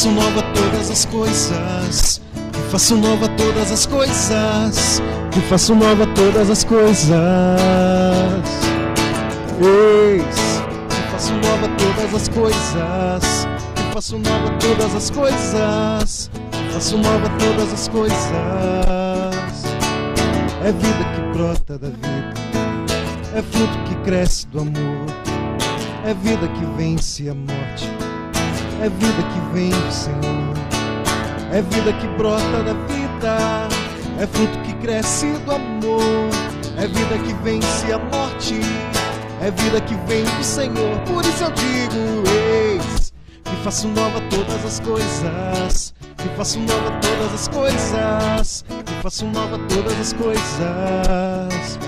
faço nova todas as coisas. Que faço nova todas as coisas. Que faço nova todas as coisas. Eis que faço nova todas as coisas. Que faço nova todas as coisas. Que faço nova todas as coisas. É vida que brota da vida. É fruto que cresce do amor. É vida que vence a morte. É vida que vem do Senhor. É vida que brota da vida. É fruto que cresce do amor. É vida que vence a morte. É vida que vem do Senhor. Por isso eu digo: Eis que faço nova todas as coisas. Que faço nova todas as coisas. Que faço nova todas as coisas.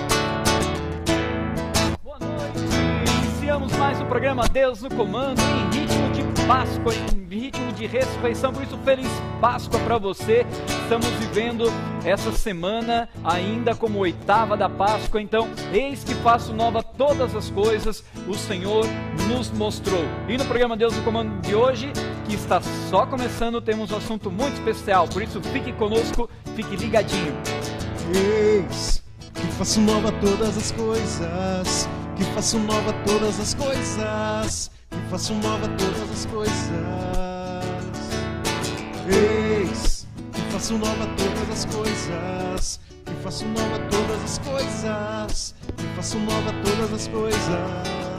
Boa noite! Iniciamos mais um programa Deus no Comando em ritmo de Páscoa, em ritmo de ressurreição. Por isso, feliz Páscoa para você. Estamos vivendo essa semana ainda como oitava da Páscoa. Então, eis que faço nova todas as coisas. O Senhor nos mostrou. E no programa Deus no Comando de hoje, que está só começando, temos um assunto muito especial. Por isso, fique conosco, fique ligadinho. Eis que faço nova todas as coisas. Que faço nova todas as coisas. Que faço nova todas as coisas. Eis que faço nova todas as coisas. Que faço nova todas as coisas. Que faço nova todas as coisas.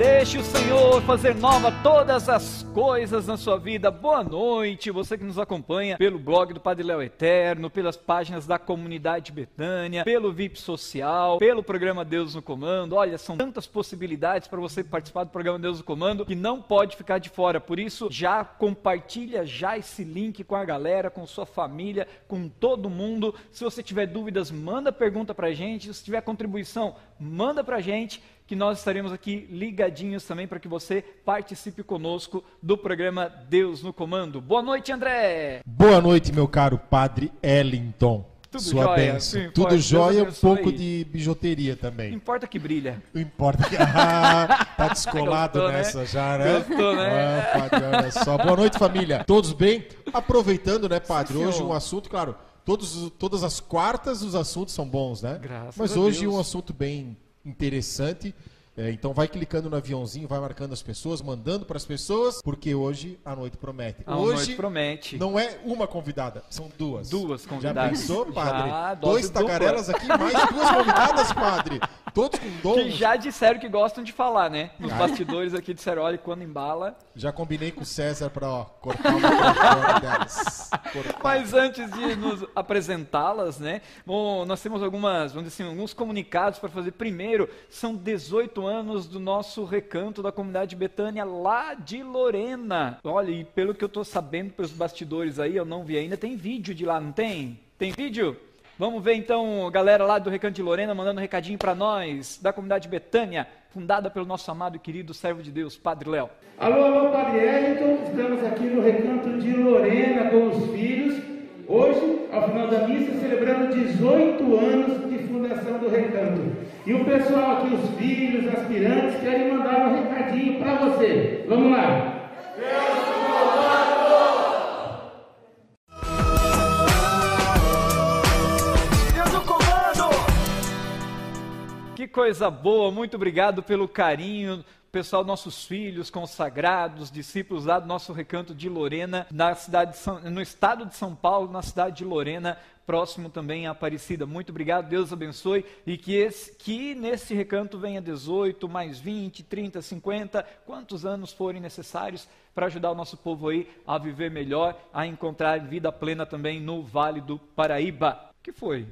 Deixe o Senhor fazer nova todas as coisas na sua vida. Boa noite, você que nos acompanha pelo blog do Padre Léo Eterno, pelas páginas da comunidade Betânia, pelo VIP Social, pelo programa Deus no Comando. Olha, são tantas possibilidades para você participar do programa Deus no Comando que não pode ficar de fora. Por isso, já compartilha já esse link com a galera, com sua família, com todo mundo. Se você tiver dúvidas, manda pergunta para gente. Se tiver contribuição, manda para gente que nós estaremos aqui ligadinhos também para que você participe conosco do programa Deus no Comando. Boa noite, André! Boa noite, meu caro Padre Ellington. Tudo Sua jóia, bênção. sim, Tudo pode, jóia, um pouco de bijuteria Não também. importa que brilha. Não importa que. Ah, tá descolado Gostou, né? nessa já, né? Gostou, né? Ah, padre, olha só. Boa noite, família. Todos bem? Aproveitando, né, padre? Sim, hoje um assunto, claro. Todos, todas as quartas os assuntos são bons, né? Graças Mas hoje Deus. um assunto bem interessante. É, então vai clicando no aviãozinho, vai marcando as pessoas, mandando para as pessoas, porque hoje a noite promete. A hoje noite promete. não é uma convidada, são duas. Duas Já convidadas. pensou, padre? Já, Dois dupla. tagarelas aqui, mais duas convidadas, padre. Todos com dons. Que já disseram que gostam de falar, né? Nos Ah. bastidores aqui disseram, olha, quando embala. Já combinei com o César para ó, cortar o microfone delas. Cortar. Mas antes de nos apresentá-las, né? Bom, nós temos algumas, vamos dizer assim, alguns comunicados para fazer. Primeiro, são 18 anos do nosso recanto da comunidade Betânia lá de Lorena. Olha, e pelo que eu estou sabendo pelos bastidores aí, eu não vi ainda, tem vídeo de lá, não tem? Tem vídeo? Vamos ver então, galera lá do Recanto de Lorena mandando um recadinho para nós, da comunidade Betânia, fundada pelo nosso amado e querido servo de Deus, Padre Léo. Alô, alô, Padre Elton, estamos aqui no recanto de Lorena com os filhos. Hoje, ao final da missa, celebrando 18 anos de fundação do recanto. E o pessoal aqui, os filhos, aspirantes, querem mandar um recadinho para você. Vamos lá. Que coisa boa, muito obrigado pelo carinho, pessoal, nossos filhos consagrados, discípulos lá do nosso recanto de Lorena, na cidade de São- no estado de São Paulo, na cidade de Lorena, próximo também a Aparecida. Muito obrigado, Deus abençoe e que, esse, que nesse recanto venha 18, mais 20, 30, 50, quantos anos forem necessários para ajudar o nosso povo aí a viver melhor, a encontrar vida plena também no Vale do Paraíba. Que foi?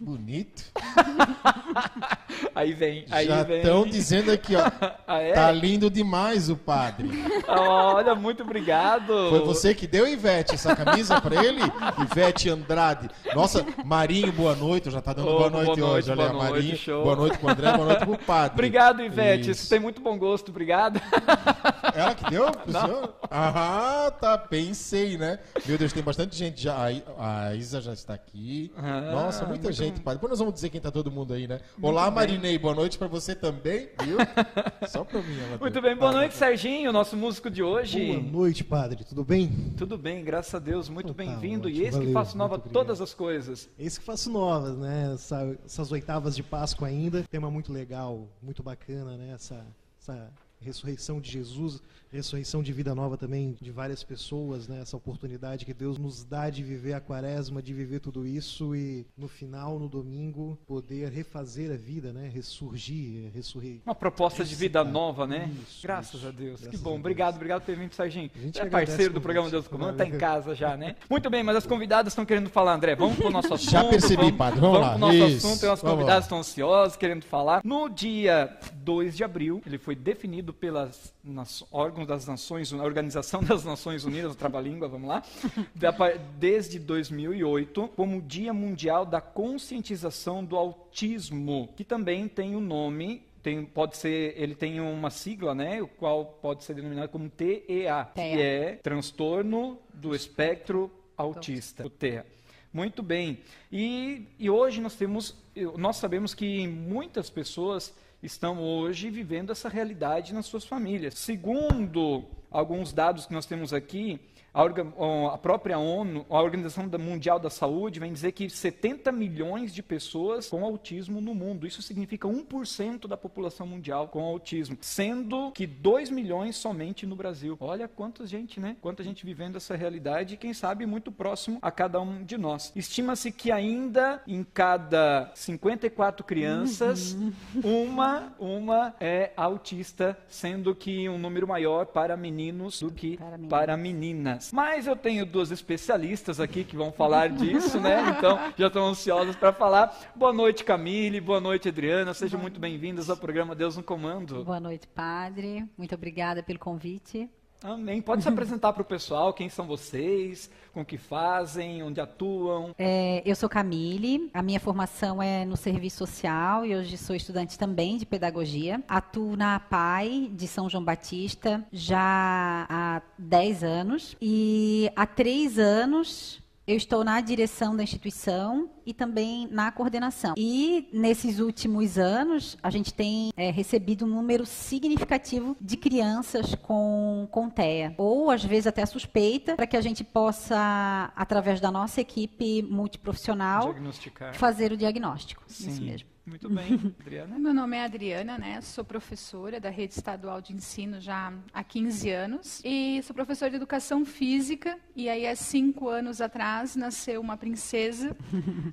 Bonito. Aí vem, aí Já vem. estão dizendo aqui, ó. Ah, é? Tá lindo demais o padre. Olha, muito obrigado. Foi você que deu, Ivete, essa camisa pra ele? Ivete Andrade. Nossa, Marinho, boa noite. Já tá dando Ô, boa noite boa hoje. noite, Olha, boa noite, Marinho. show. Boa noite pro André, boa noite pro padre. Obrigado, Ivete. Isso. Você tem muito bom gosto, obrigado. ela que deu pro senhor? Ah, tá. Pensei, né? Meu Deus, tem bastante gente já. A Isa já está aqui. Ah, Nossa, muita gente, padre. Depois nós vamos dizer quem tá todo mundo aí, né? Olá, Marinei. Boa noite pra você também, viu? Só pra mim. Ela muito bem. Boa ah, noite, Serginho, nosso músico de hoje. Boa noite, padre. Tudo bem? Tudo bem, graças a Deus. Muito então, bem-vindo. Tá, e esse Valeu, que faço nova todas as coisas. Esse que faço novas, né? Essa, essas oitavas de Páscoa ainda. Tema muito legal, muito bacana, né? Essa, essa ressurreição de Jesus ressurreição de vida nova também de várias pessoas, né? Essa oportunidade que Deus nos dá de viver a quaresma, de viver tudo isso e no final, no domingo, poder refazer a vida, né? Ressurgir, ressurrir. Uma proposta de vida nova, né? Isso, Graças isso. a Deus. Graças que bom. Obrigado, obrigado por ter vindo, Serginho. É parceiro do programa Deus Comando, tá em casa já, né? Muito bem, mas as convidadas estão querendo falar, André. Vamos pro nosso assunto. Já percebi, vamos, padre. Vamos, vamos lá. pro nosso isso. assunto. Tem umas convidadas estão ansiosas, querendo falar. No dia 2 de abril, ele foi definido pelas órgãos das Nações Unidas Organização das Nações Unidas, Trava-Língua, vamos lá, desde 2008, como Dia Mundial da Conscientização do Autismo, que também tem o um nome tem, pode ser, ele tem uma sigla, né, o qual pode ser denominado como TEA, que é transtorno do espectro autista, o TEA. Muito bem. E, e hoje nós temos, nós sabemos que muitas pessoas estão hoje vivendo essa realidade nas suas famílias. Segundo alguns dados que nós temos aqui, a, própria ONU, a Organização Mundial da Saúde, vem dizer que 70 milhões de pessoas com autismo no mundo. Isso significa 1% da população mundial com autismo, sendo que 2 milhões somente no Brasil. Olha quanta gente, né? Quanta gente vivendo essa realidade e quem sabe muito próximo a cada um de nós. Estima-se que ainda em cada 54 crianças, uhum. uma, uma é autista, sendo que um número maior para meninos do que para, para meninas. Mas eu tenho duas especialistas aqui que vão falar disso, né? Então já estão ansiosas para falar. Boa noite, Camille. Boa noite, Adriana. Sejam muito bem-vindas ao programa Deus no Comando. Boa noite, padre. Muito obrigada pelo convite. Amém. Pode se apresentar para o pessoal, quem são vocês, com o que fazem, onde atuam? É, eu sou Camille, a minha formação é no serviço social e hoje sou estudante também de pedagogia. Atuo na APAI de São João Batista já há 10 anos e há 3 anos eu estou na direção da instituição e também na coordenação. E nesses últimos anos, a gente tem é, recebido um número significativo de crianças com, com TEA, ou às vezes até suspeita, para que a gente possa, através da nossa equipe multiprofissional, fazer o diagnóstico. Sim. Isso mesmo. Muito bem, Adriana. Meu nome é Adriana, né? Sou professora da Rede Estadual de Ensino já há 15 anos e sou professora de Educação Física. E aí, há cinco anos atrás, nasceu uma princesa,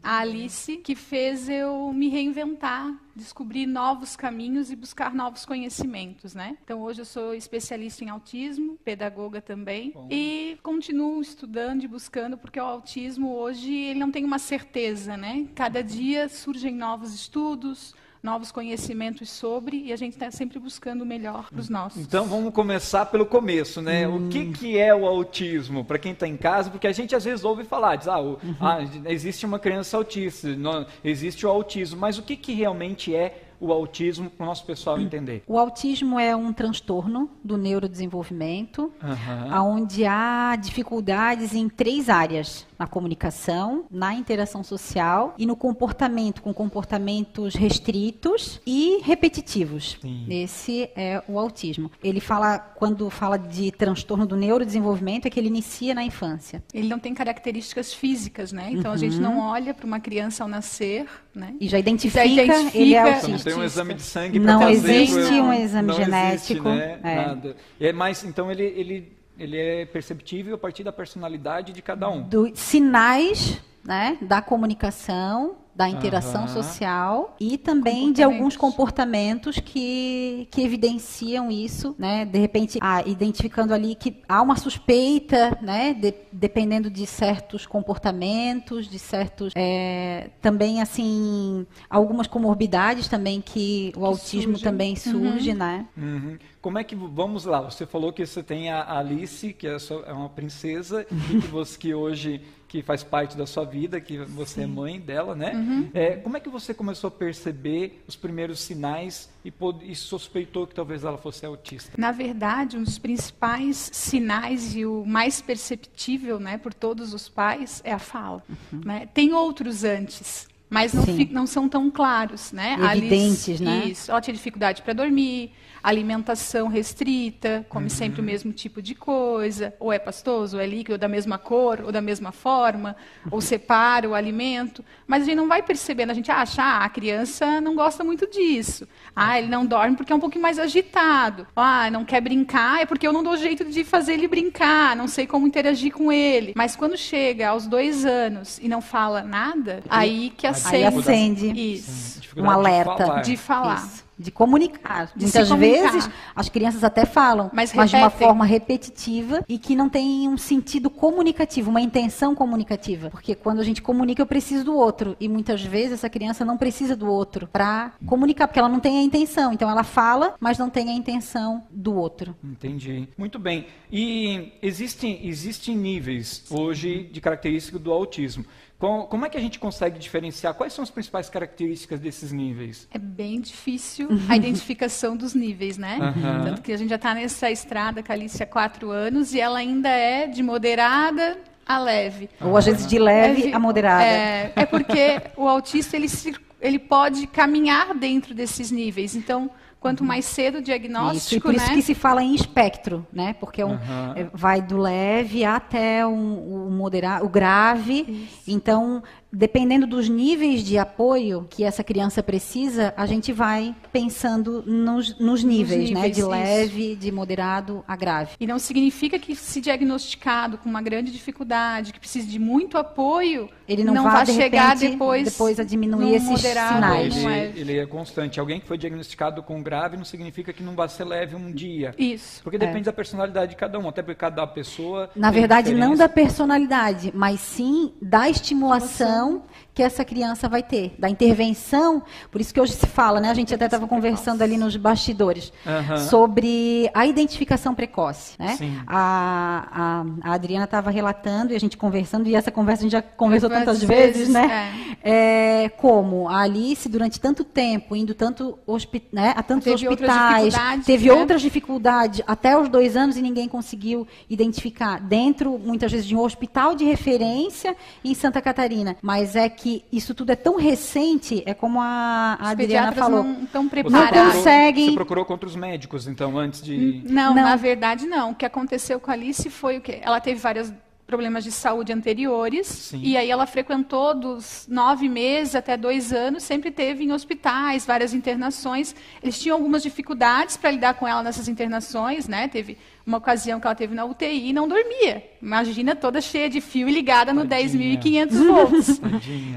a Alice, que fez eu me reinventar descobrir novos caminhos e buscar novos conhecimentos, né? Então hoje eu sou especialista em autismo, pedagoga também Bom. e continuo estudando e buscando porque o autismo hoje ele não tem uma certeza, né? Cada dia surgem novos estudos, novos conhecimentos sobre e a gente está sempre buscando o melhor para os nossos. Então vamos começar pelo começo, né? Hum. O que, que é o autismo para quem está em casa? Porque a gente às vezes ouve falar, diz, ah, o, uhum. ah existe uma criança autista, não, existe o autismo, mas o que, que realmente é o autismo para o nosso pessoal entender? O autismo é um transtorno do neurodesenvolvimento, uhum. onde há dificuldades em três áreas: na comunicação, na interação social e no comportamento, com comportamentos restritos e repetitivos. Sim. Esse é o autismo. Ele fala, quando fala de transtorno do neurodesenvolvimento, é que ele inicia na infância. Ele não tem características físicas, né? Então uhum. a gente não olha para uma criança ao nascer, né? E já identifica, já identifica ele é autista tem um exame de sangue para Não trazer, existe um exame não genético. Existe, né? é. Nada. É mais, então ele, ele, ele é perceptível a partir da personalidade de cada um. Do, sinais né, da comunicação da interação uhum. social e também de alguns comportamentos que, que evidenciam isso, né? De repente, ah, identificando ali que há uma suspeita, né? De, dependendo de certos comportamentos, de certos é, também assim algumas comorbidades também que o que autismo surge. também surge, uhum. né? Uhum. como é que vamos lá? Você falou que você tem a Alice, que é, sua, é uma princesa e que você que hoje que faz parte da sua vida, que você é Sim. é mãe dela, né? Uhum. É, como é que você começou a perceber os primeiros sinais e, e, suspeitou que talvez ela fosse autista? Na verdade, um dos principais sinais e o mais perceptível, né, por todos os pais é a fala. Uhum. Né? Tem outros antes, mas não, não, são tão claros, né? Evidentes, Alice, né? Isso. Ela tinha dificuldade para dormir, alimentação restrita, come uhum. sempre o mesmo tipo de coisa, ou é pastoso, ou é líquido, ou da mesma cor, ou da mesma forma, ou separa o alimento. Mas a gente não vai percebendo, a gente acha, ah, a criança não gosta muito disso. Ah, ele não dorme porque é um pouquinho mais agitado. Ah, não quer brincar, é porque eu não dou jeito de fazer ele brincar, não sei como interagir com ele. Mas quando chega aos dois anos e não fala nada, aí que acende. Aí acende. Isso. Um alerta. De falar. De falar. De comunicar. De Muitas comunicar. vezes as crianças até falam, mas, mas, de uma forma repetitiva e que não tem um sentido comunicativo, uma intenção comunicativa. Porque quando a gente comunica, eu preciso do outro. E muitas vezes essa criança não precisa do outro para comunicar, porque ela não tem a intenção. Então ela fala, mas não tem a intenção do outro. Entendi. Muito bem. E existem, existem níveis hoje de característica do autismo. Como é que a gente consegue diferenciar? Quais são as principais características desses níveis? É bem difícil a identificação dos níveis, né? Uhum. Tanto que a gente já está nessa estrada com a Alice há quatro anos e ela ainda é de moderada a leve. Ou às vezes de leve a moderada. É, é porque o autista ele, ele pode caminhar dentro desses níveis. Então, Quanto uhum. mais cedo o diagnóstico, isso, e por né? isso que se fala em espectro, né? Porque é um, uhum. vai do leve até um, o moderado, o grave. Isso. Então, dependendo dos níveis de apoio que essa criança precisa, a gente vai pensando nos, nos níveis, níveis, né? De isso. leve, de moderado a grave. E não significa que se diagnosticado com uma grande dificuldade, que precisa de muito apoio, ele não, não vai, de chegar repente, depois, depois a diminuir esses moderado, sinais. Ele, é. ele é constante. Alguém que foi diagnosticado com grave não significa que não vai ser leve um dia. Isso. Porque depende é. da personalidade de cada um, até porque cada pessoa. Na verdade, diferença. não da personalidade, mas sim da estimulação não que essa criança vai ter, da intervenção. Por isso que hoje se fala, né? A gente até estava conversando ali nos bastidores uhum. sobre a identificação precoce. Né? A, a, a, Adriana estava relatando e a gente conversando, e essa conversa a gente já conversou tantas vezes, vezes né? É. É, como a Alice, durante tanto tempo, indo tanto né, a tantos teve hospitais, outras teve né? outras dificuldades até os dois anos e ninguém conseguiu identificar. Dentro, muitas vezes, de um hospital de referência em Santa Catarina. Mas é que que isso tudo é tão recente, é como a, a Adriana falou. Não estão preparados. Não conseguem. Você procurou contra os médicos, então, antes de. Não, não, na verdade, não. O que aconteceu com a Alice foi o quê? Ela teve vários problemas de saúde anteriores. Sim. E aí ela frequentou dos nove meses até dois anos, sempre teve em hospitais, várias internações. Eles tinham algumas dificuldades para lidar com ela nessas internações, né? Teve uma ocasião que ela teve na UTI e não dormia. Imagina toda cheia de fio e ligada no 10.500 volts.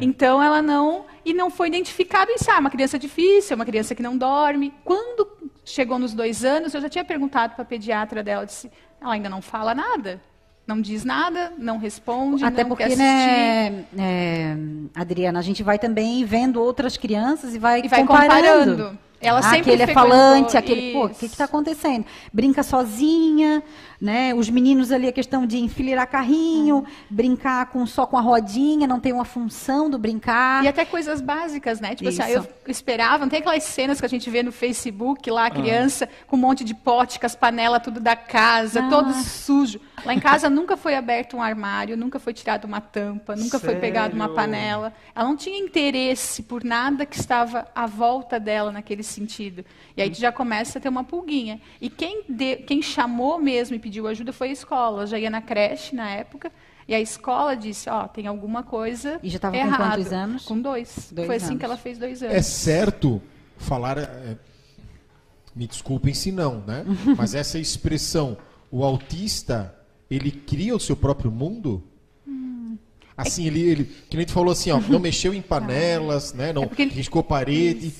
então ela não e não foi identificado isso. Ah, uma criança difícil, uma criança que não dorme. Quando chegou nos dois anos, eu já tinha perguntado para a pediatra dela, disse, ela ainda não fala nada. Não diz nada, não responde, Até não porque, né, é, Adriana, a gente vai também vendo outras crianças e vai, e vai comparando. comparando. Ela ah, sempre aquele é falante, aquele, pô, o que está acontecendo? Brinca sozinha, né? Os meninos ali, a questão de enfileirar carrinho, hum. brincar com, só com a rodinha, não tem uma função do brincar. E até coisas básicas, né? Tipo Isso. assim, eu esperava, não tem aquelas cenas que a gente vê no Facebook lá, a criança ah. com um monte de pote, com as panelas tudo da casa, ah. todo sujo. Lá em casa nunca foi aberto um armário, nunca foi tirado uma tampa, nunca Sério? foi pegado uma panela. Ela não tinha interesse por nada que estava à volta dela naquele sentido. E aí tu já começa a ter uma pulguinha. E quem, de, quem chamou mesmo e pediu ajuda foi a escola. Eu já ia na creche na época. E a escola disse, ó, oh, tem alguma coisa E já estava com quantos anos? Com dois. dois foi assim anos. que ela fez dois anos. É certo falar... É, me desculpem se não, né? Mas essa expressão, o autista, ele cria o seu próprio mundo? Assim, ele, ele, que nem tu falou assim, ó, não mexeu em panelas, né? Não é riscou parede,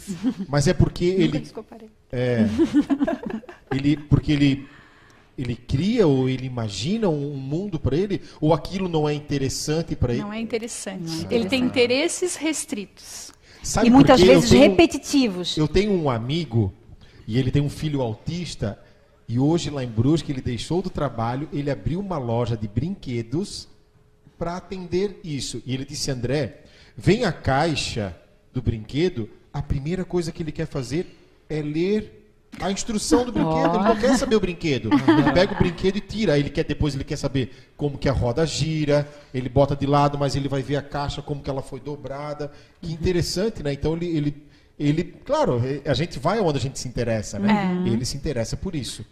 mas é porque Nunca ele riscou parede. É, ele porque ele ele cria ou ele imagina um mundo para ele ou aquilo não é interessante para ele? Não é interessante. Não é interessante. Ele tem interesses restritos. Sabe e muitas vezes eu tenho, repetitivos. Eu tenho um amigo e ele tem um filho autista E hoje, lá em Brusque, ele deixou do trabalho, ele abriu uma loja de brinquedos para atender isso. E ele disse: André, vem a caixa do brinquedo, a primeira coisa que ele quer fazer é ler a instrução do brinquedo. Ele não quer saber o brinquedo. Ele pega o brinquedo e tira. Ele quer depois ele quer saber como que a roda gira. Ele bota de lado, mas ele vai ver a caixa como que ela foi dobrada. Que interessante, né? Então ele, ele, ele claro, a gente vai onde a gente se interessa, né? É. Ele se interessa por isso.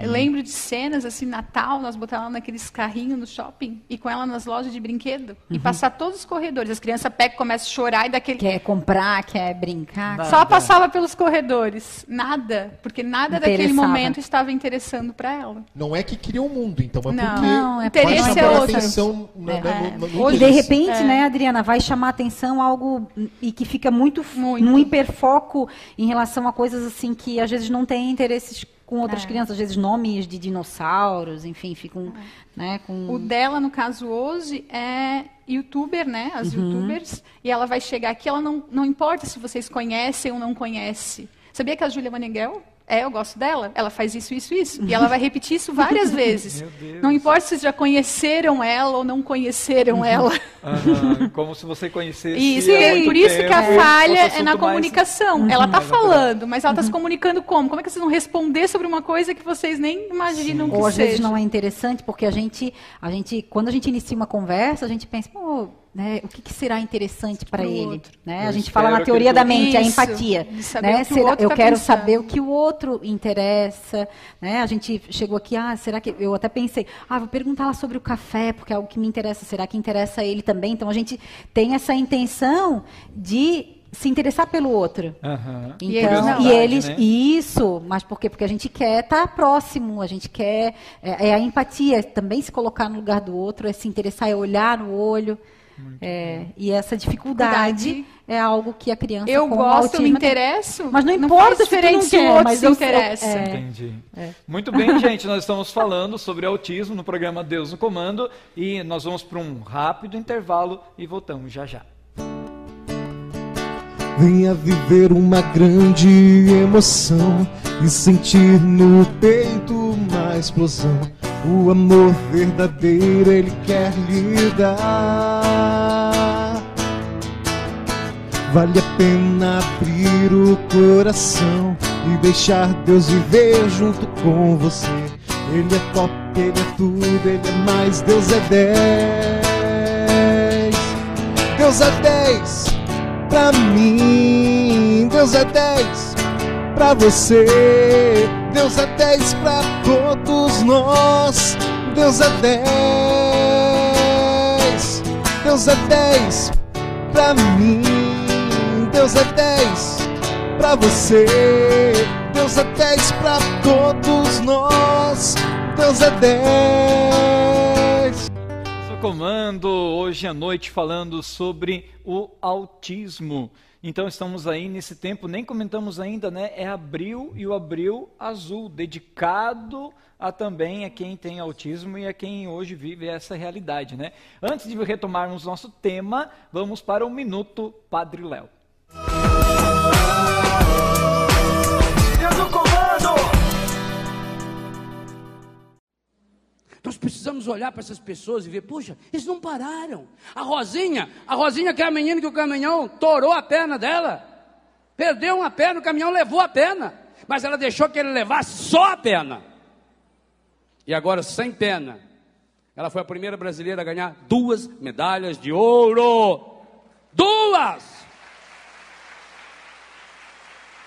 Eu lembro de cenas assim, Natal, nós botar ela naqueles carrinhos no shopping e com ela nas lojas de brinquedo e passar todos os corredores. As crianças pegam, começam a chorar e daquele Quer comprar, quer brincar. Nada. só passava pelos corredores, nada, porque nada daquele momento estava interessando para ela. Não é que cria um mundo, então é Não. porque Não, é Interesse vai porque- é chamar outro. atenção na- É. na- no- no E de interesse. repente, É. né, Adriana, vai chamar atenção algo e que fica muito, Muito. num hiperfoco em relação a coisas assim que às vezes não tem interesses com outras É. crianças, às vezes nomes de dinossauros, enfim, ficam, né, com O dela, no caso hoje, é youtuber, né? As youtubers. E ela vai chegar aqui, ela não, não importa se vocês conhecem ou não conhecem. Sabia que a Júlia Maneghel, é, eu gosto dela, ela faz isso, isso, isso. E ela vai repetir isso várias vezes. Meu Deus. Não importa se vocês já conheceram ela ou não conheceram ela. Aham, como se você conhecesse. Isso, há e muito por isso que a tempo, falha é na mais- comunicação. Ela está mais natural. falando, mas ela está se comunicando como? Como é que vocês vão responder sobre uma coisa que vocês nem imaginam que Ou às seja? vezes não é interessante, porque a gente, a gente, quando a gente inicia uma conversa, a gente pensa, pô, né, o que, que será interessante para ele? outro. Né? A gente fala na teoria da mente, a Isso, empatia. de saber Né? o que o Será- outro eu tá quero pensando. saber o que o outro interessa. Né? A gente chegou aqui, ah, será que. Eu até pensei, ah, vou perguntar lá sobre o café, porque é algo que me interessa. Será que interessa a ele também? Então a gente tem essa intenção de se interessar pelo outro. Aham. E eles Então, não. e eles, né? isso, mas por quê? Porque a gente quer estar próximo, a gente quer, é, é a empatia, é também se colocar no lugar do outro, é se interessar, é olhar no olho. É, e essa dificuldade Dificuldade. é algo que a criança Eu com gosto, eu me interesso. Mas não importa faz se tu não diferente se o quer, outro mas se eu- interessa. é. Entendi. Muito bem, gente. Nós estamos falando sobre autismo no programa Deus no Comando e nós vamos para um rápido intervalo e voltamos já já. Venha viver uma grande emoção e sentir no peito uma explosão. O amor verdadeiro ele quer lhe dar. Vale a pena abrir o coração e deixar Deus viver junto com você. Ele é top, ele é tudo, ele é mais, Deus é 10. Deus é 10 pra mim, Deus é 10 pra você, Deus é 10 pra todos nós, Deus é 10, Deus é 10 pra mim, Deus é 10 pra você, Deus é 10 pra todos nós, Deus é 10. Sou comando hoje à noite falando sobre o autismo. Então estamos aí nesse tempo, nem comentamos ainda, né? É abril e o abril azul, dedicado a também a quem tem autismo e a quem hoje vive essa realidade, né? Antes de retomarmos nosso tema, vamos para o minuto Padre Léo. Nós precisamos olhar para essas pessoas e ver, puxa, eles não pararam. A Rosinha, a Rosinha que é a menina que o caminhão torou a perna dela. Perdeu uma perna, o caminhão levou a perna. Mas ela deixou que ele levasse só a perna. E agora, sem perna, ela foi a primeira brasileira a ganhar duas medalhas de ouro. Duas!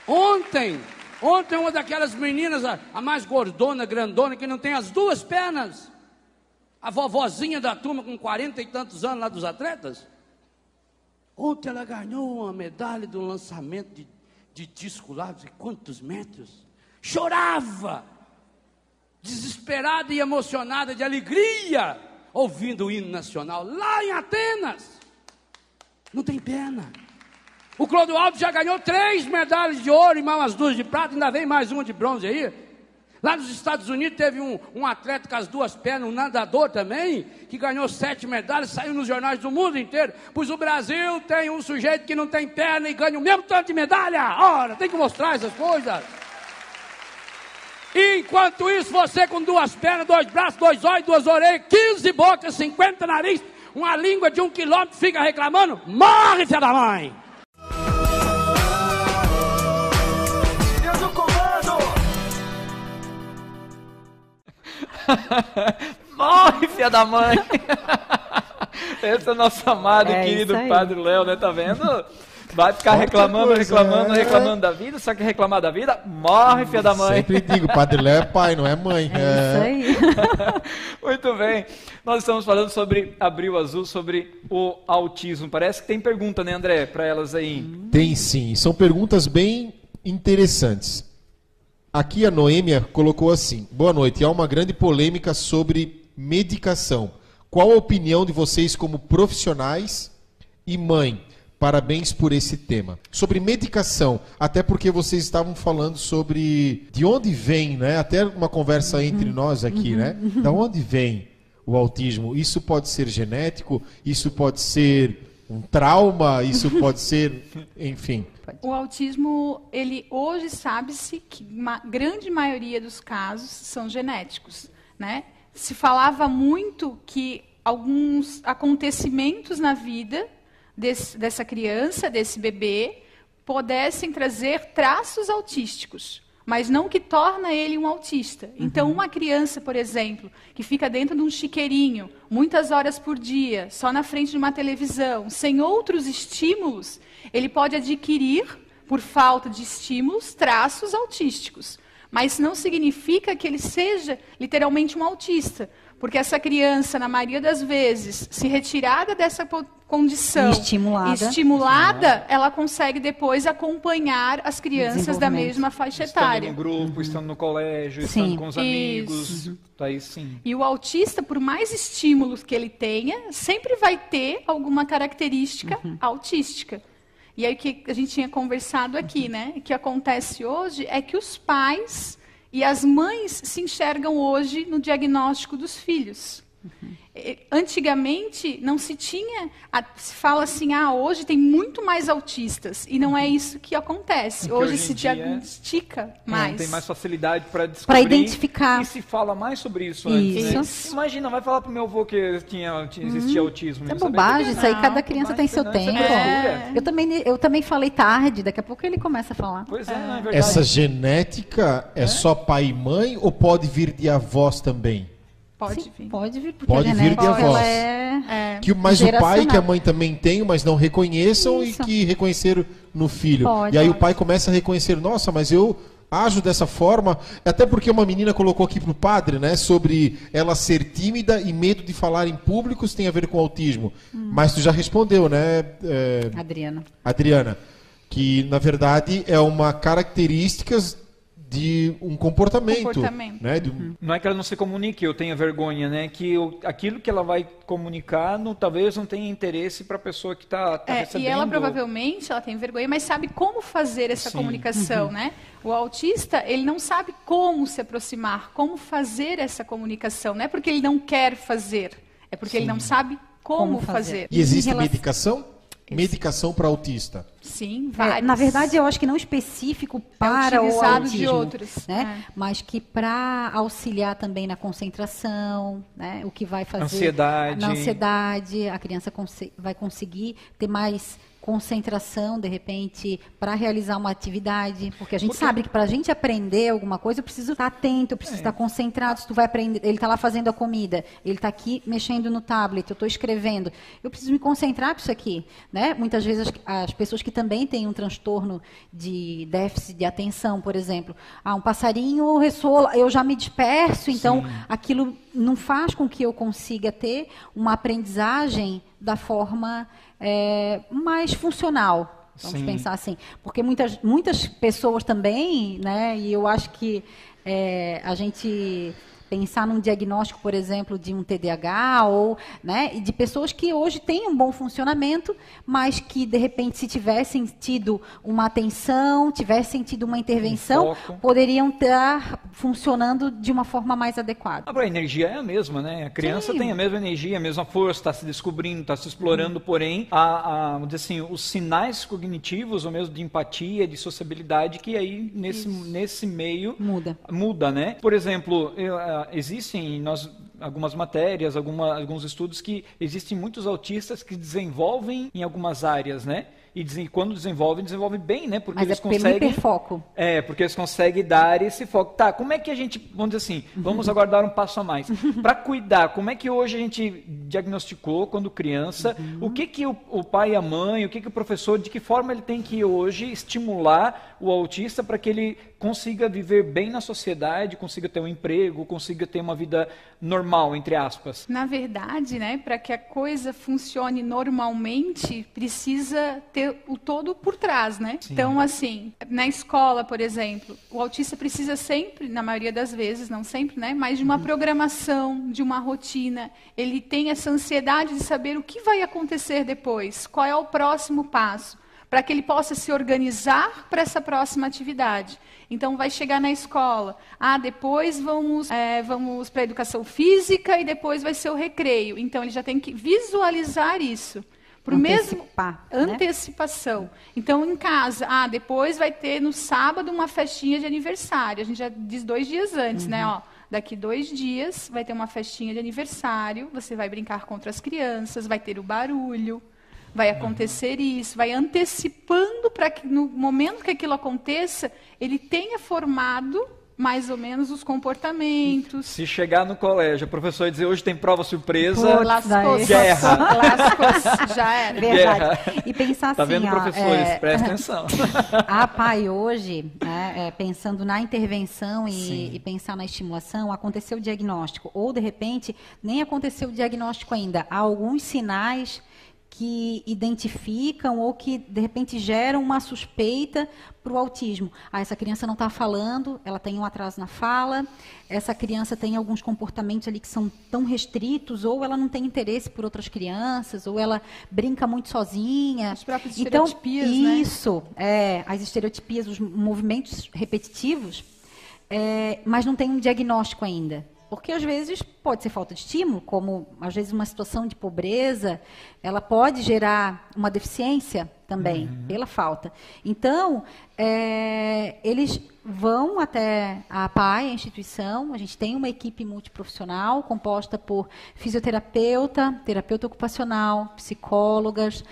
Ontem, ontem uma daquelas meninas, a, a mais gordona, grandona, que não tem as duas pernas, a vovozinha da turma com 40 e tantos anos lá dos atletas, ontem ela ganhou uma medalha do lançamento de, de disco lá, de quantos metros? Chorava, desesperada e emocionada de alegria, ouvindo o hino nacional lá em Atenas. Não tem perna. O Clodoaldo já ganhou três medalhas de ouro e mais umas duas de prata, ainda vem mais uma de bronze aí. Lá nos Estados Unidos teve um, um atleta com as duas pernas, um nadador também, que ganhou sete medalhas, saiu nos jornais do mundo inteiro. Pois o Brasil tem um sujeito que não tem perna e ganha o mesmo tanto de medalha. Ora, tem que mostrar essas coisas. E enquanto isso, você com duas pernas, dois braços, dois olhos, duas orelhas, 15 bocas, 50 nariz, uma língua de um quilômetro, fica reclamando, morre, filha da mãe! Morre, filha da mãe! Esse é o nosso amado É querido. Padre Léo, né? Tá vendo? Vai ficar reclamando, reclamando, é. reclamando da vida, só que reclamar da vida, morre, filha da mãe. Sempre digo, Padre Léo é pai, não é mãe. É isso aí. Muito bem. Nós estamos falando sobre Abril Azul, sobre o autismo. Parece que tem pergunta, né, André, para elas aí. Tem sim. São perguntas bem interessantes. Aqui a Noêmia colocou assim: Boa noite. Há uma grande polêmica sobre medicação. Qual a opinião de vocês como profissionais e mãe? Parabéns por esse tema. Sobre medicação, até porque vocês estavam falando sobre de onde vem, né? Até uma conversa entre nós aqui, né? Da onde vem o autismo? Isso pode ser genético, isso pode ser um trauma, isso pode ser, enfim. O autismo, ele hoje sabe-se que uma grande maioria dos casos são genéticos, né? Se falava muito que alguns acontecimentos na vida desse- dessa criança, desse bebê, pudessem trazer traços autísticos, mas não que torna ele um autista. Então, uma criança, por exemplo, que fica dentro de um chiqueirinho muitas horas por dia, só na frente de uma televisão, sem outros estímulos, ele pode adquirir, por falta de estímulos, traços autísticos. Mas não significa que ele seja literalmente um autista. Porque essa criança, na maioria das vezes, se retirada dessa condição Estimulada. estimulada, ela consegue depois acompanhar as crianças da mesma faixa Estando etária. no grupo, estando no colégio, Sim. estando com os amigos. Isso. Tá aí sim. E o autista, por mais estímulos que ele tenha, sempre vai ter alguma característica autística. E aí o que a gente tinha conversado aqui, né? O que acontece hoje é que os pais e as mães se enxergam hoje no diagnóstico dos filhos. Eh, Antigamente não se tinha, a- se fala assim, ah, hoje tem muito mais autistas e não é isso que acontece. Porque Hoje hoje se dia- diagnostica É, mais. tem mais facilidade para descobrir. identificar. E se fala mais sobre isso, antes, né? Isso. Imagina, vai falar pro meu avô que tinha, tinha- existia autismo. Isso é sabia bobagem, isso aí cada criança tem seu tempo. né? Isso é frescura. Eu, também, eu também falei tarde, daqui a pouco ele começa a falar. Pois é, não é verdade. Essa genética é só pai e mãe ou pode vir de avós também? Pode Sim, vir. Pode vir, porque Pode a vir de genética, avós. ela é... É. Que, mas o pai que a mãe também tem, mas não reconheçam Isso. e que reconheceram no filho. Pode, e aí o pode. pai começa a reconhecer, nossa, mas eu ajo dessa forma, até porque uma menina colocou aqui pro padre, né, sobre ela ser tímida e medo de falar em público, isso tem a ver com autismo. Hum. Mas tu já respondeu, né, é, Adriana. Adriana, que na verdade é uma característica de um comportamento, Comportamento. né, de um- Não é que ela não se comunique, eu tenha vergonha, né? Que o- aquilo que ela vai comunicar, não, talvez não tenha interesse para a pessoa que está tá É, recebendo. e ela provavelmente ela tem vergonha, mas sabe como fazer essa Sim. comunicação, né? O autista ele não sabe como se aproximar, como fazer essa comunicação. Não é porque ele não quer fazer, é porque ele não sabe como, Como fazer. fazer. E existe relação- medicação? Medicação para autista. Sim, É, vários. na verdade, eu acho que não específico para o utilizado autismo, de outros, né? é. Mas que para auxiliar também na concentração, né? O que vai fazer Ansiedade. na ansiedade, a criança vai conseguir ter mais concentração, de repente, para realizar uma atividade, porque a gente sabe que para a gente aprender alguma coisa, eu preciso estar atento, eu preciso estar concentrado. Se tu vai aprender, ele está lá fazendo a comida, ele está aqui mexendo no tablet, eu estou escrevendo, eu preciso me concentrar com isso aqui, né? Muitas vezes as, as pessoas que também têm um transtorno de déficit de atenção, por exemplo, ah, um passarinho ressoa, eu já me disperso, então aquilo não faz com que eu consiga ter uma aprendizagem da forma é, mais funcional. Vamos Sim. pensar assim. Porque muitas, muitas pessoas também, né, e eu acho que é, a gente pensar num diagnóstico, por exemplo, de um TDAH ou né, de pessoas que hoje têm um bom funcionamento, mas que de repente se tivessem tido uma atenção, tivessem tido uma intervenção, Um poderiam estar funcionando de uma forma mais adequada. Agora, a energia é a mesma, né? A criança Sim. tem a mesma energia, a mesma força, está se descobrindo, está se explorando, porém, a, a, assim, os sinais cognitivos, ou mesmo de empatia, de sociabilidade, que aí nesse, nesse meio Muda. muda, né? Por exemplo, eu, existem nós algumas matérias, alguma, alguns estudos que existem muitos autistas que desenvolvem em algumas áreas, né? E desen- quando desenvolvem, desenvolvem bem, né? Porque Mas é eles pelo conseguem hiperfoco. é, porque eles conseguem dar esse foco. Tá, como é que a gente, vamos dizer assim, vamos agora dar um passo a mais. Para cuidar, como é que hoje a gente diagnosticou quando criança, o que que o, o pai e a mãe, o que que o professor, de que forma ele tem que hoje estimular o autista para que ele consiga viver bem na sociedade, consiga ter um emprego, consiga ter uma vida normal, entre aspas. Na verdade, né, para que a coisa funcione normalmente, precisa ter o todo por trás, né? Então, assim, na escola, por exemplo, o autista precisa sempre, na maioria das vezes, não sempre, né, mas de uma programação, de uma rotina. Ele tem essa ansiedade de saber o que vai acontecer depois, qual é o próximo passo para que ele possa se organizar para essa próxima atividade. Então, vai chegar na escola. Ah, depois vamos, é, vamos para a educação física e depois vai ser o recreio. Então, ele já tem que visualizar isso. Para o mesmo né? antecipação. Então, em casa, ah, depois vai ter no sábado uma festinha de aniversário. A gente já diz dois dias antes, né? Ó, daqui dois dias vai ter uma festinha de aniversário. Você vai brincar contra as crianças, vai ter o barulho, vai acontecer isso, vai antecipando para que no momento que aquilo aconteça, ele tenha formado mais ou menos os comportamentos. Se chegar no colégio, o professor dizer hoje tem prova surpresa, Lascou-se. Guerra. Já era. Verdade. E pensar assim, tá vendo, ó, professores? é, Presta atenção. A PAI hoje, né, é, pensando na intervenção e, e pensar na estimulação, aconteceu o diagnóstico. Ou, de repente, nem aconteceu o diagnóstico ainda. Há alguns sinais que identificam ou que, de repente, geram uma suspeita para o autismo. Ah, essa criança não está falando, ela tem um atraso na fala, essa criança tem alguns comportamentos ali que são tão restritos, ou ela não tem interesse por outras crianças, ou ela brinca muito sozinha. As próprias então, estereotipias, né? isso, é, as estereotipias, os movimentos repetitivos, é, mas não tem um diagnóstico ainda. Porque às vezes pode ser falta de estímulo, como às vezes uma situação de pobreza, ela pode gerar uma deficiência também, pela falta. Então, é, eles vão até a PAI, a instituição, a gente tem uma equipe multiprofissional composta por fisioterapeuta, terapeuta ocupacional, psicólogas,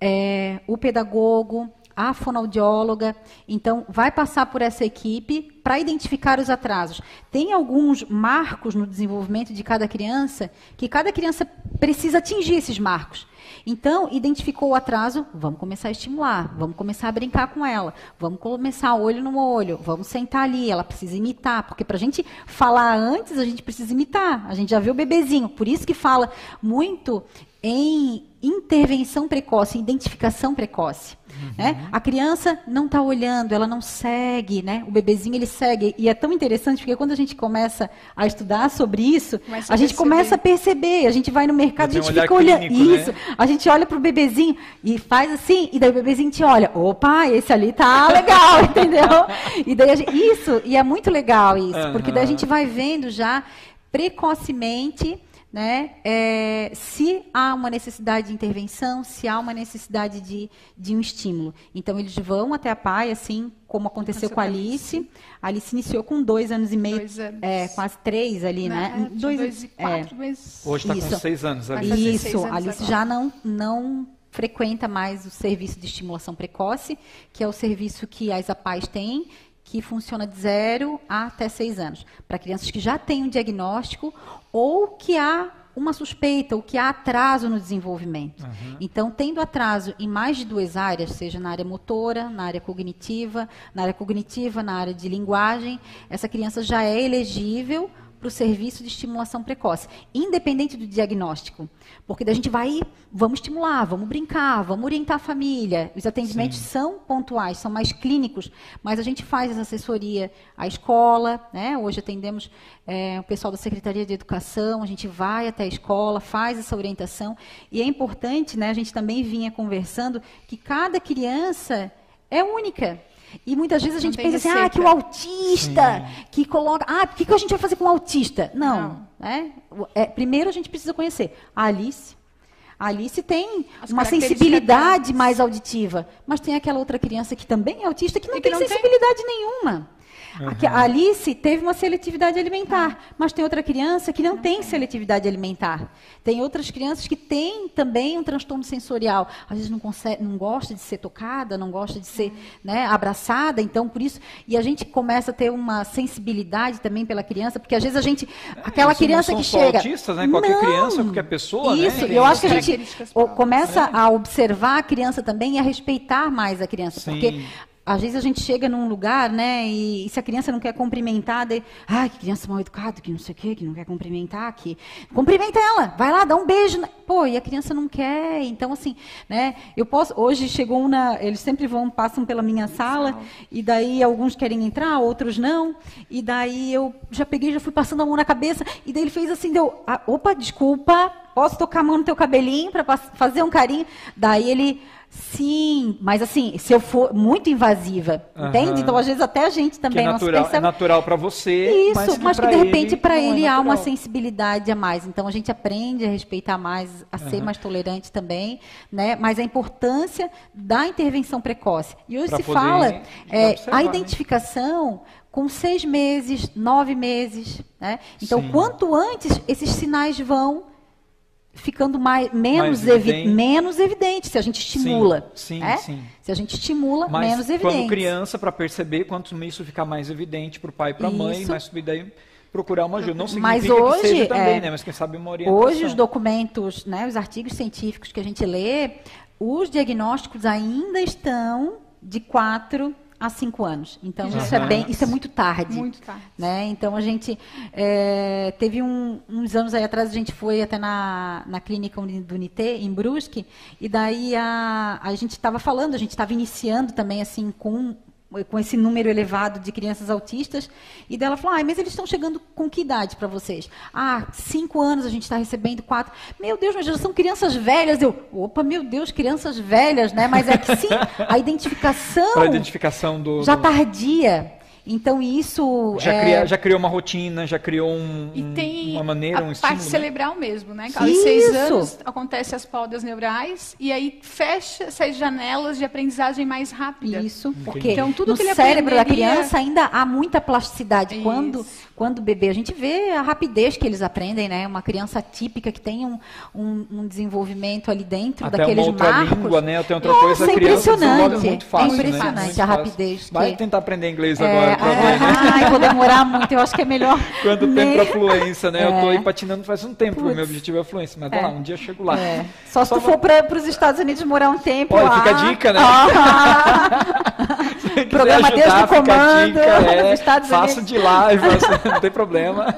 é, o pedagogo, a fonoaudióloga. Então, vai passar por essa equipe para identificar os atrasos. Tem alguns marcos no desenvolvimento de cada criança que cada criança precisa atingir esses marcos. Então, identificou o atraso, vamos começar a estimular, vamos começar a brincar com ela, vamos começar olho no olho, vamos sentar ali, ela precisa imitar, porque para a gente falar antes, a gente precisa imitar. A gente já viu o bebezinho, por isso que fala muito em intervenção precoce, identificação precoce. Né? A criança não está olhando, ela não segue, né? O bebezinho ele segue e é tão interessante porque quando a gente começa a estudar sobre isso, Começa a a gente perceber. começa a perceber. A gente vai no mercado, a gente um olhar fica olhando né? isso. A gente olha pro bebezinho e faz assim e daí o bebezinho te olha, opa, esse ali tá legal, entendeu? E daí a gente, isso e é muito legal isso, porque daí a gente vai vendo já precocemente né, é, se há uma necessidade de intervenção, se há uma necessidade de, de um estímulo. Então, eles vão até a PAI, assim como aconteceu com a com a Alice. A Alice iniciou com dois anos e meio, Dois anos. é, quase três ali, né? Né? Dois, dois e é. quatro, mas... Hoje está com Isso. seis anos Vai ali. fazer seis Isso, anos a Alice agora. já não, não frequenta mais o serviço de estimulação precoce, que é o serviço que as APAES têm, que funciona de zero até seis anos, para crianças que já têm um diagnóstico ou que há uma suspeita, ou que há atraso no desenvolvimento. Então, tendo atraso em mais de duas áreas, seja na área motora, na área cognitiva, na área cognitiva, na área de linguagem, essa criança já é elegível para o serviço de estimulação precoce, independente do diagnóstico. Porque daí a gente vai, vamos estimular, vamos brincar, vamos orientar a família. Os atendimentos Sim. são pontuais, são mais clínicos, mas a gente faz essa assessoria à escola, né? Hoje atendemos é, o pessoal da Secretaria de Educação, a gente vai até a escola, faz essa orientação. E é importante, né, a gente também vinha conversando, que cada criança é única. E muitas vezes a gente pensa assim, ah, que o autista, Sim. que coloca, ah, o que, que a gente vai fazer com o autista? Não. Não. Né? É, primeiro a gente precisa conhecer a Alice. A Alice tem As uma sensibilidade mais auditiva, mas tem aquela outra criança que também é autista que não que tem não sensibilidade tem? nenhuma. Uhum. A Alice teve uma seletividade alimentar, mas tem outra criança que não, não tem, seletividade alimentar. Tem outras crianças que têm também um transtorno sensorial. Às vezes não, consegue, não gosta de ser tocada, não gosta de ser né, abraçada, então por isso. E a gente começa a ter uma sensibilidade também pela criança, porque às vezes a gente. Aquela criança que chega. autistas, né? Qualquer não, criança, qualquer pessoa. Né? Isso, né? eu acho que a gente começa é. a observar a criança também e a respeitar mais a criança. Sim. Porque às vezes a gente chega num lugar, né, e, e se a criança não quer cumprimentar, daí, ai, que criança mal educada, que não sei o quê, que não quer cumprimentar, que cumprimenta ela, vai lá, dá um beijo, pô, e a criança não quer, então assim, né, eu posso, hoje chegou uma, eles sempre vão, passam pela minha sala, e daí alguns querem entrar, outros não, e daí eu já peguei, já fui passando a mão na cabeça, e daí ele fez assim, deu, ah, opa, desculpa, posso tocar a mão no teu cabelinho para fazer um carinho, daí ele Sim, mas assim, se eu for muito invasiva, uhum. entende? Então, às vezes, até a gente também que é natural, não se percebe. É natural para você. Isso, mas que, mas que de repente para ele, é há uma sensibilidade a mais. Então, a gente aprende a respeitar mais, a ser mais tolerante também, né? Mas a importância da intervenção precoce. E hoje pra se fala é, a né? identificação. Né? Com seis meses, nove meses. Né? Então, Sim. quanto antes esses sinais vão ficando mais, menos, mais evidente. Evi menos evidente se a gente estimula. Sim, sim, é? sim. Se a gente estimula, Mas menos evidente. Quando criança, para perceber, quanto isso ficar mais evidente para o pai e para a mãe, mais subir daí procurar uma ajuda. Não significa Mas hoje, que seja também, é, né? Mas quem sabe uma orientação. Hoje os documentos, né, os artigos científicos que a gente lê, os diagnósticos ainda estão de quatro há cinco anos. Então uhum. isso é bem, isso é muito tarde. Muito tarde. Né? Então a gente é, teve um, uns anos aí atrás a gente foi até na, na clínica do Unité em Brusque e daí a, a gente estava falando, a gente estava iniciando também assim com com esse número elevado de crianças autistas, e dela falou, ah, mas eles estão chegando com que idade para vocês? Ah, cinco anos a gente está recebendo quatro. Meu Deus, mas já são crianças velhas. Eu, opa, meu Deus, crianças velhas, né? Mas é que sim, a identificação, a identificação do, já tardia. Então isso já, é... cria, já criou uma rotina, já criou um, e tem uma maneira, um a estímulo. parte né? cerebral mesmo, né? Aos seis anos acontece as podas neurais e aí fecha essas janelas de aprendizagem mais rápida. Isso, porque então, tudo no que ele cérebro aprenderia... da criança ainda há muita plasticidade. Isso. Quando quando bebê, a gente vê a rapidez que eles aprendem, né? Uma criança típica que tem um, um, um desenvolvimento ali dentro Até daqueles uma outra marcos. língua, né? Tem outra coisa, é impressionante. muito fácil, é impressionante né? a rapidez. Vai que... tentar aprender inglês é, agora. É, ai, vou demorar muito. Eu acho que é melhor. Quando nem... tem para fluência, né? É. Eu tô aí patinando faz um tempo. O meu objetivo é fluência, mas é. lá, um dia eu chego lá. É. Só, Só se tu for para os Estados Unidos morar um tempo. Olha, lá. fica a dica, né? Programa ajudar, Deus no comando. Dica, é, faço de live, não tem problema.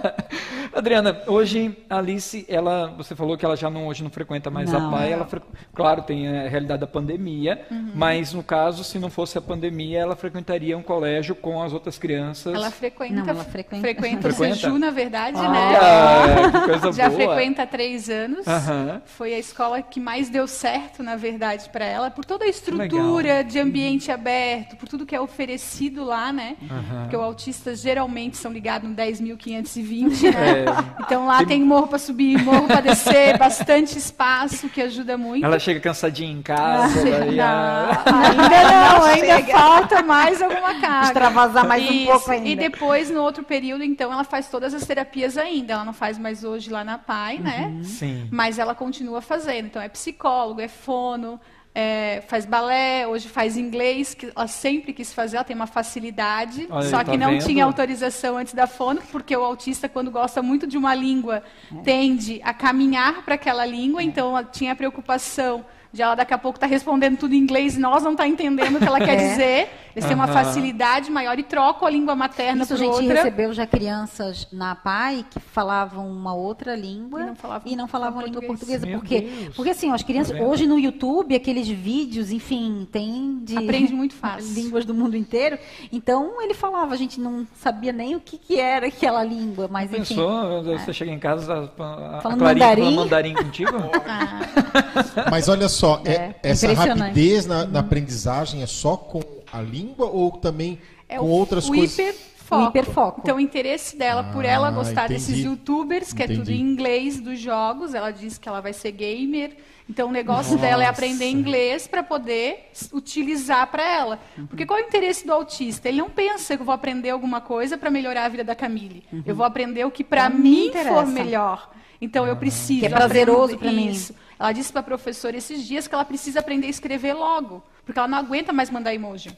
Adriana, hoje a Alice, ela, você falou que ela já não, hoje não frequenta mais não. a PAI. Ela, claro, tem a realidade da pandemia, uhum. mas no caso, se não fosse a pandemia, ela frequentaria um colégio com as outras crianças. Ela frequenta, não, ela frequenta. frequenta, frequenta? o Seju, na verdade, ah, né? Que coisa já boa. frequenta há três anos. Uhum. Foi a escola que mais deu certo, na verdade, para ela, por toda a estrutura de ambiente uhum. aberto, por tudo que é oferecido lá, né? Uhum. Porque o autista geralmente são ligados no 10.520, né? É. Então lá tem... tem morro para subir, morro para descer, bastante espaço que ajuda muito. Ela chega cansadinha em casa. Ah, não, ainda não, ainda chega. falta mais alguma carga. Extravasar mais Isso. um pouco ainda. E depois, no outro período, então, ela faz todas as terapias ainda. Ela não faz mais hoje lá na PAI, né? uhum. né? Sim. Mas ela continua fazendo. Então, é psicólogo, é fono, é, faz balé, hoje faz inglês, que ela sempre quis fazer, ela tem uma facilidade, Olha, só que tá não vendo? tinha autorização antes da fono, porque o autista, quando gosta muito de uma língua, tende a caminhar para aquela língua, é. então ela tinha a preocupação de ela daqui a pouco tá respondendo tudo em inglês e nós não tá entendendo o que ela quer É. dizer. Eles têm uma facilidade maior e trocam a língua materna Isso a por gente outra. recebeu já crianças na PAI que falavam uma outra língua E não falavam- e não falavam a língua portuguesa. Meu Por quê? Deus. Porque assim, ó, as crianças, Tá vendo? hoje no YouTube, aqueles vídeos, enfim, tem de Aprende muito fácil. línguas do mundo inteiro. Então ele falava, a gente não sabia nem o que, que era aquela língua, mas enfim. Pensou? Você chega em casa, a, a Falando Clarinha mandarim? falando mandarim contigo? Mas olha só, é- É, essa impressionante. rapidez na, na aprendizagem é só com a língua ou também É com o, outras o coisas? hiperfoco. O hiperfoco. Então, o interesse dela por Ah, ela gostar entendi. desses youtubers, que é tudo Entendi. em inglês dos jogos, ela diz que ela vai ser gamer. Então, o negócio dela é aprender inglês para poder utilizar para ela. Uhum. Porque qual é o interesse do autista? Ele não pensa que eu vou aprender alguma coisa para melhorar a vida da Camille. Eu vou aprender o que para mim interessa. for melhor. Então, eu preciso Que é prazeroso pra mim. isso. Ela disse para a professora esses dias que ela precisa aprender a escrever logo, porque ela não aguenta mais mandar emoji.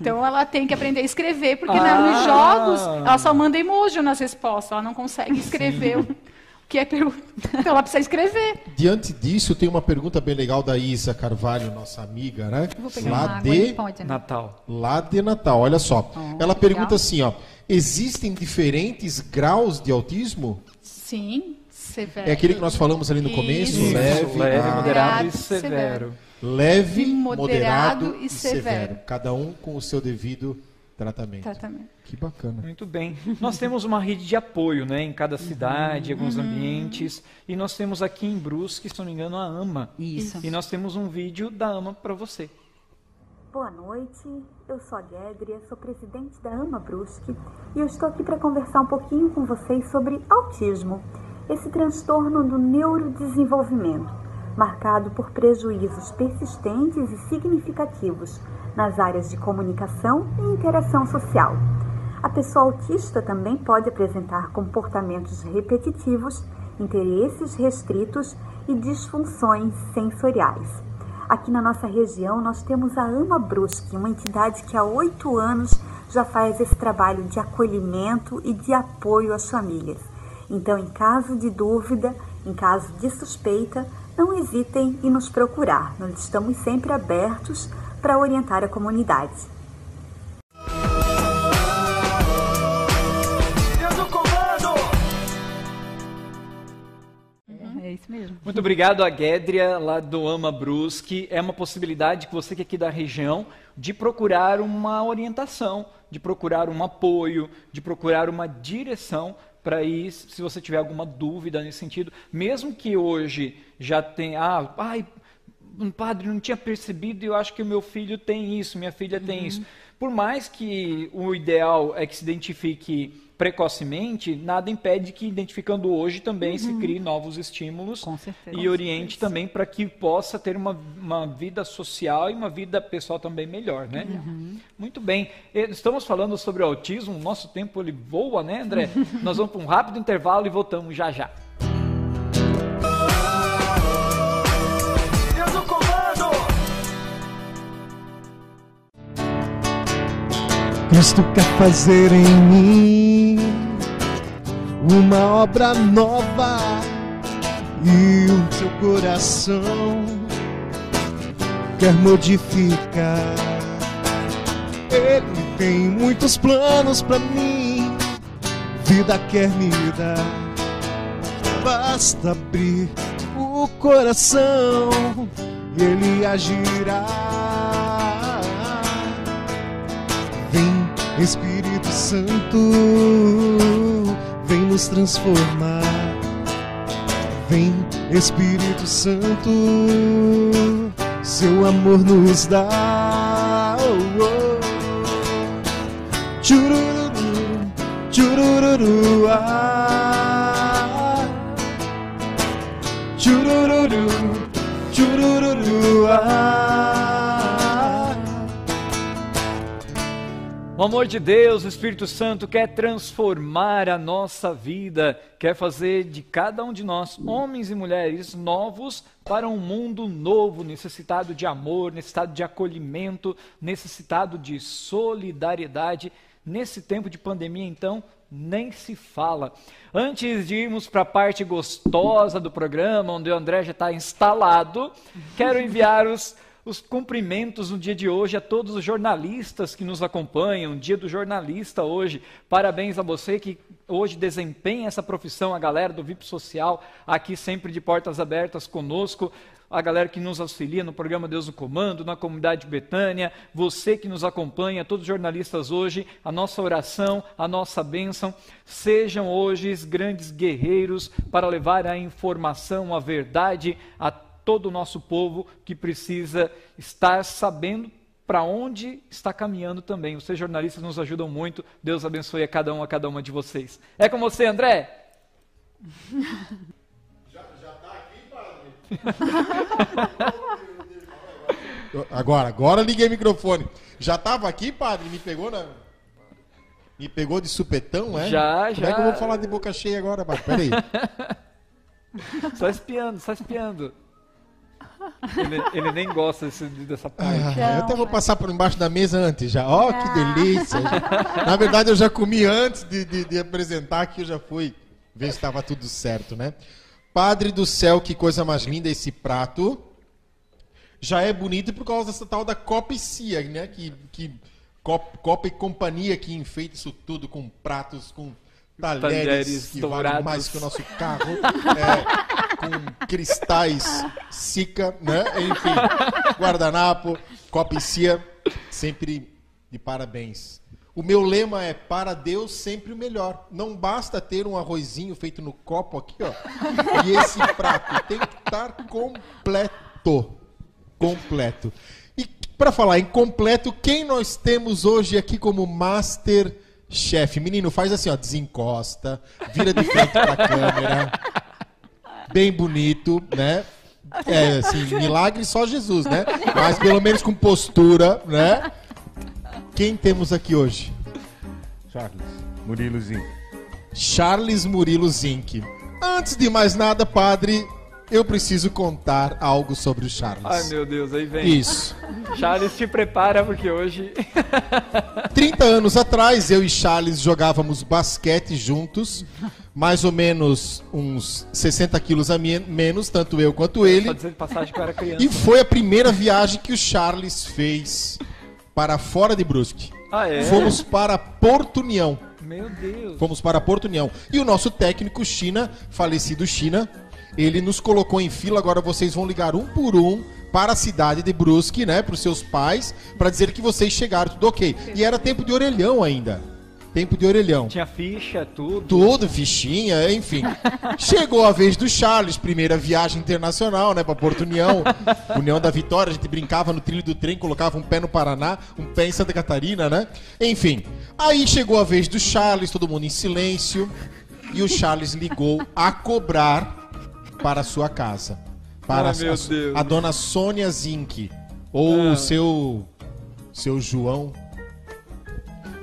Então ela tem que aprender a escrever, porque na- nos Ah. jogos ela só manda emoji nas respostas, ela não consegue escrever o que é pergunta. Então ela precisa escrever. Diante disso, tem uma pergunta bem legal da Isa Carvalho, nossa amiga, né? Vou pegar Lá uma de, pode, né? Natal. lá de Natal, olha só. Oh, Ela pergunta legal. assim, ó, existem diferentes graus de autismo? Sim, severo. É aquele que nós falamos ali no começo, Isso, leve, leve, ah, moderado e severo. leve, Moderado moderado, e severo. severo. Cada um com o seu devido tratamento. Tratamento. Que bacana. Muito bem. Nós temos uma rede de apoio, né, em cada cidade, em alguns ambientes, e nós temos aqui em Brusque, se não me engano, a AMA. Isso. E nós temos um vídeo da AMA para você. Boa noite, eu sou a Guédria, sou presidente da AMA Brusque e eu estou aqui para conversar um pouquinho com vocês sobre autismo, esse transtorno do neurodesenvolvimento, marcado por prejuízos persistentes e significativos nas áreas de comunicação e interação social. A pessoa autista também pode apresentar comportamentos repetitivos, interesses restritos e disfunções sensoriais. Aqui na nossa região, nós temos a Ama Brusque, uma entidade que há oito anos já faz esse trabalho de acolhimento e de apoio às famílias. Então, em caso de dúvida, em caso de suspeita, não hesitem em nos procurar. Nós estamos sempre abertos para orientar a comunidade. Comando! É isso mesmo. Muito obrigado a Guédria, lá do Ama Brusque. É uma possibilidade que você que é aqui da região de procurar uma orientação, de procurar um apoio, de procurar uma direção para ir, se você tiver alguma dúvida nesse sentido, mesmo que hoje já tenha, ah, ai, um padre não tinha percebido e eu acho que o meu filho tem isso, minha filha tem Uhum. isso. Por mais que o ideal é que se identifique precocemente, nada impede que identificando hoje também se crie novos estímulos Uhum. Certeza. e Com oriente também para que possa ter uma, uma vida social e uma vida pessoal também melhor, né? Uhum. Muito bem. Estamos falando sobre o autismo, o nosso tempo ele voa, né, André? Nós vamos para um rápido intervalo e voltamos já já. Deus no comando! Cristo quer fazer em mim uma obra nova e o seu coração quer modificar. Ele tem muitos planos pra mim, vida quer me dar. Basta abrir o coração e ele agirá. Vem, Espírito Santo, vem nos transformar. Vem, Espírito Santo, seu amor nos dá. Oh, oh. Churururu, churururu, ah. Churururu, churururu, ah. O amor de Deus, o Espírito Santo quer transformar a nossa vida, quer fazer de cada um de nós, homens e mulheres, novos para um mundo novo, necessitado de amor, necessitado de acolhimento, necessitado de solidariedade. Nesse tempo de pandemia, então, nem se fala. Antes de irmos para a parte gostosa do programa, onde o André já está instalado, quero enviar os, os cumprimentos no dia de hoje a todos os jornalistas que nos acompanham. Dia do jornalista hoje. Parabéns a você que hoje desempenha essa profissão, a galera do VIP Social, aqui sempre de portas abertas conosco a galera que nos auxilia no programa Deus no Comando, na comunidade Betânia, você que nos acompanha, todos os jornalistas hoje, a nossa oração, a nossa bênção, sejam hoje grandes guerreiros para levar a informação, a verdade a todo o nosso povo que precisa estar sabendo para onde está caminhando também. Vocês jornalistas nos ajudam muito. Deus abençoe a cada um, a cada uma de vocês. É com você, André? Agora, agora liguei o microfone. Já tava aqui, padre? Me pegou na. Me pegou de supetão, é? Já, Como já. é que eu vou falar de boca cheia agora, padre? Peraí. Só espiando, só espiando. Ele, ele nem gosta desse, dessa parte. Ah, eu até vou passar por embaixo da mesa antes já. Ó, que delícia. Na verdade, eu já comi antes de, de, de apresentar aqui, eu já fui ver se estava tudo certo, né? Padre do céu, que coisa mais linda esse prato. Já é bonito por causa dessa tal da Copicia, né? Que, que Cop- Copa e companhia que enfeita isso tudo com pratos, com talheres, Talheres que dourados. valem mais que o nosso carro, é, com cristais Sica, né? Enfim, guardanapo, Copicia, sempre de parabéns. O meu lema é para Deus sempre o melhor. Não basta ter um arrozinho feito no copo aqui, ó. E esse prato tem que estar completo. Completo. E para falar em completo, quem nós temos hoje aqui como master chef? Menino, faz assim, ó, desencosta, vira de frente pra câmera. Bem bonito, né? É, assim, milagre só Jesus, né? Mas pelo menos com postura, né? Quem temos aqui hoje? Charles, Murilozinho. Charles Murilo Zink. Antes de mais nada, padre, eu preciso contar algo sobre o Charles. Ai, meu Deus, aí vem. Isso. Charles, te prepara, porque hoje. 30 anos atrás, eu e Charles jogávamos basquete juntos, mais ou menos uns 60 quilos a me- menos, tanto eu quanto ele. Só dizer de passagem que eu era criança. E foi a primeira viagem que o Charles fez para fora de Brusque. Ah, é? Fomos para Porto União. Meu Deus. Fomos para Porto União. E o nosso técnico China, falecido China, ele nos colocou em fila. Agora vocês vão ligar um por um para a cidade de Brusque, né? Para os seus pais, para dizer que vocês chegaram, tudo ok. E era tempo de orelhão ainda. Tempo de orelhão. Tinha ficha, tudo. Tudo, fichinha, enfim. Chegou a vez do Charles, primeira viagem internacional, né, pra Porto União. União da Vitória, a gente brincava no trilho do trem, colocava um pé no Paraná, um pé em Santa Catarina, né? Enfim. Aí chegou a vez do Charles, todo mundo em silêncio, e o Charles ligou a cobrar para a sua casa. Para Ah, a, a- dona Sônia Zink, ou Ah. o seu seu João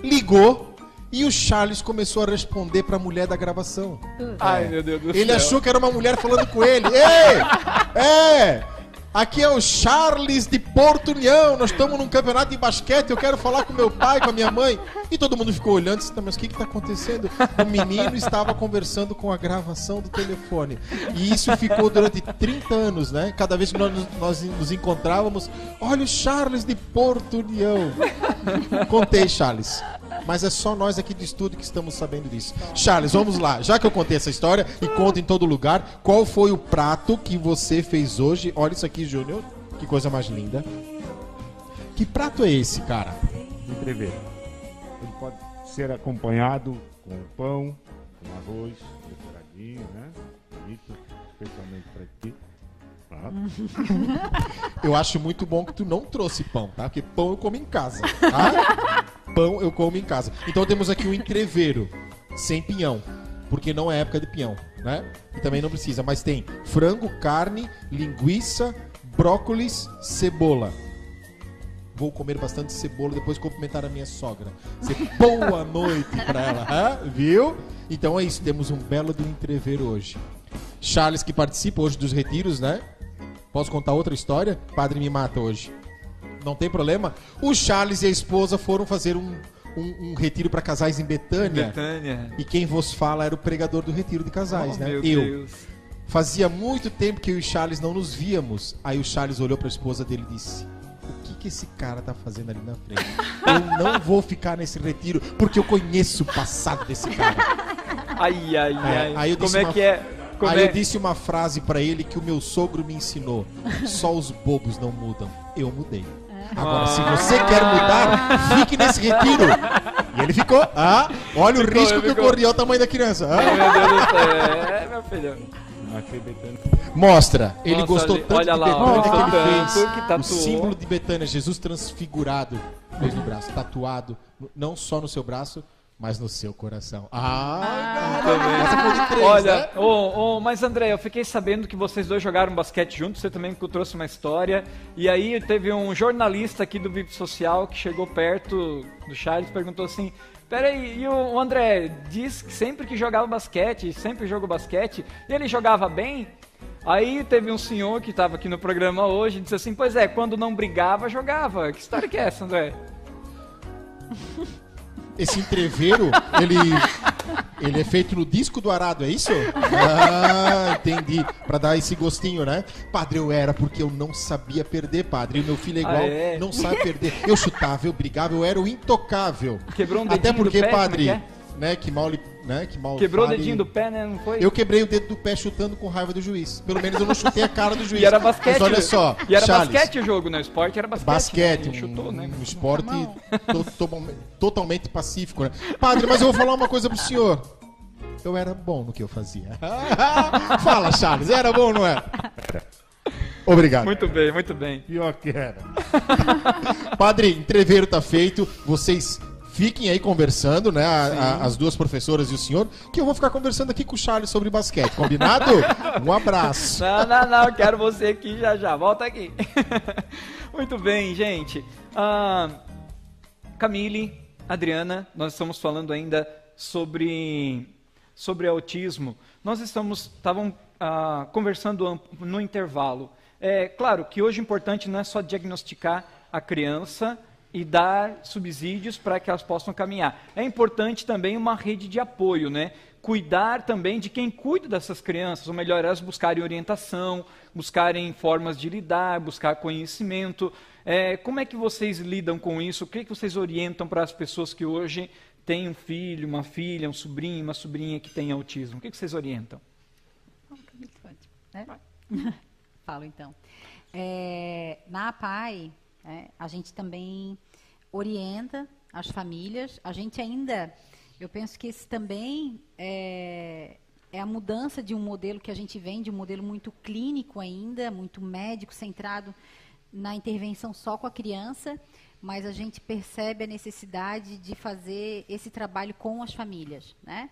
ligou e o Charles começou a responder para a mulher da gravação. Ai, meu Deus do Ele céu. achou que era uma mulher falando com ele. Ei! É! Aqui é o Charles de Porto União. Nós estamos num campeonato de basquete. Eu quero falar com meu pai, com a minha mãe. E todo mundo ficou olhando disse: "Não, Mas o que está acontecendo? O menino estava conversando com a gravação do telefone. E isso ficou durante 30 anos, né? Cada vez que nós, nós nos encontrávamos, olha o Charles de Porto União. Contei, Charles. Mas é só nós aqui de estúdio que estamos sabendo disso. Charles, vamos lá. Já que eu contei essa história e conto em todo lugar, qual foi o prato que você fez hoje? Olha isso aqui, Júnior. Que coisa mais linda. Que prato é esse, cara? Entrever. Ele pode ser acompanhado com pão, com arroz, decoradinho, né? Bonito, especialmente para ti. Eu acho muito bom que tu não trouxe pão, tá? Porque pão eu como em casa, tá? Pão eu como em casa. Então temos aqui um entreveiro sem pinhão, porque não é época de pinhão, né? E também não precisa, mas tem frango, carne, linguiça, brócolis, cebola. Vou comer bastante cebola depois cumprimentar a minha sogra. Dizer boa noite pra ela, viu? Então é isso, temos um belo do entreveiro hoje. Charles que participa hoje dos retiros, né? Posso contar outra história? Padre me mata hoje. Não tem problema? O Charles e a esposa foram fazer um, um, um retiro para casais em Betânia. Betânia. E quem vos fala era o pregador do retiro de casais, Oh, né? meu Eu. Deus. Fazia muito tempo que eu e o Charles não nos víamos. Aí o Charles olhou para a esposa dele e disse: O que, que esse cara tá fazendo ali na frente? Eu não vou ficar nesse retiro porque eu conheço o passado desse cara. Ai, ai, ai. aí eu Como é uma- que é? Como Aí é? eu disse uma frase para ele que o meu sogro me ensinou: Só os bobos não mudam. Eu mudei. Agora, se Ah. você quer mudar, fique nesse retiro. E ele ficou. Ah, olha o Ficou, risco que eu ficou. corri, olha o tamanho da criança. Ah. Ai, meu Deus do céu. É, meu filho. Mostra, ele Mostra gostou ali, tanto olha de lá, Betânia ó, que ele fez que o símbolo de Betânia, Jesus transfigurado fez no braço, tatuado, não só no seu braço, mas no seu coração. Ah, três, Olha, né? ô, ô, mas André, eu fiquei sabendo que vocês dois jogaram basquete juntos, você também trouxe uma história. E aí teve um jornalista aqui do VIP Social que chegou perto do Charles e perguntou assim: Peraí, e o o André diz que sempre que jogava basquete, sempre jogou basquete, e ele jogava bem? Aí teve um senhor que estava aqui no programa hoje e disse assim: Pois é, quando não brigava, jogava. Que história que é essa, André? Esse entreveiro, ele, ele é feito no disco do arado, é isso? Ah, entendi. Pra dar esse gostinho, né? Padre, eu era porque eu não sabia perder, padre. E meu filho é igual, Ah, é? não sabe perder. Eu chutava, eu brigava, eu era o intocável. Quebrou um Até porque, pé, é padre, é? né, que mal, lhe- né, que mal Quebrou fale- o dedinho do pé, né? Não foi? Eu quebrei o dedo do pé chutando com raiva do juiz. Pelo menos eu não chutei a cara do juiz. E era basquete. Mas olha só, E era Charles, basquete o jogo, né? O esporte era basquete. Basquete, né? um, chutou, né? um esporte to- to- totalmente pacífico, né? Padre, mas eu vou falar uma coisa pro senhor. Eu era bom no que eu fazia. Fala, Charles, era bom ou não era? Obrigado. Muito bem, muito bem. Pior que era. Padre, entreveiro tá feito. Vocês fiquem aí conversando, né? a- a- as duas professoras e o senhor, que eu vou ficar conversando aqui com o Charles sobre basquete. Combinado? Um abraço. Não, não, não, quero você aqui já já. Volta aqui. Muito bem, gente. Ah, Camille, Adriana, nós estamos falando ainda sobre, sobre autismo. Nós estamos estavam ah, conversando no intervalo. É claro que hoje o importante não é só diagnosticar a criança e dar subsídios para que elas possam caminhar. É importante também uma rede de apoio, né? Cuidar também de quem cuida dessas crianças, ou melhor, elas buscarem orientação, buscarem formas de lidar, buscar conhecimento. É, como é que vocês lidam com isso? O que, é que vocês orientam para as pessoas que hoje têm um filho, uma filha, um sobrinho, uma sobrinha que tem autismo? O que, é que vocês orientam? né? Falo então. É, na APAI, né, a gente também orienta as famílias. A gente ainda, eu penso que esse também é, é a mudança de um modelo que a gente vem, de um modelo muito clínico ainda, muito médico, centrado na intervenção só com a criança, mas a gente percebe a necessidade de fazer esse trabalho com as famílias, né?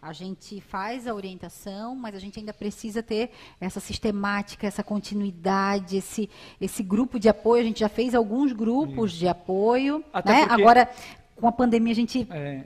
A gente faz a orientação, mas a gente ainda precisa ter essa sistemática, essa continuidade, esse, esse grupo de apoio. A gente já fez alguns grupos de apoio. Até né? porque- Agora, com a pandemia, a gente É.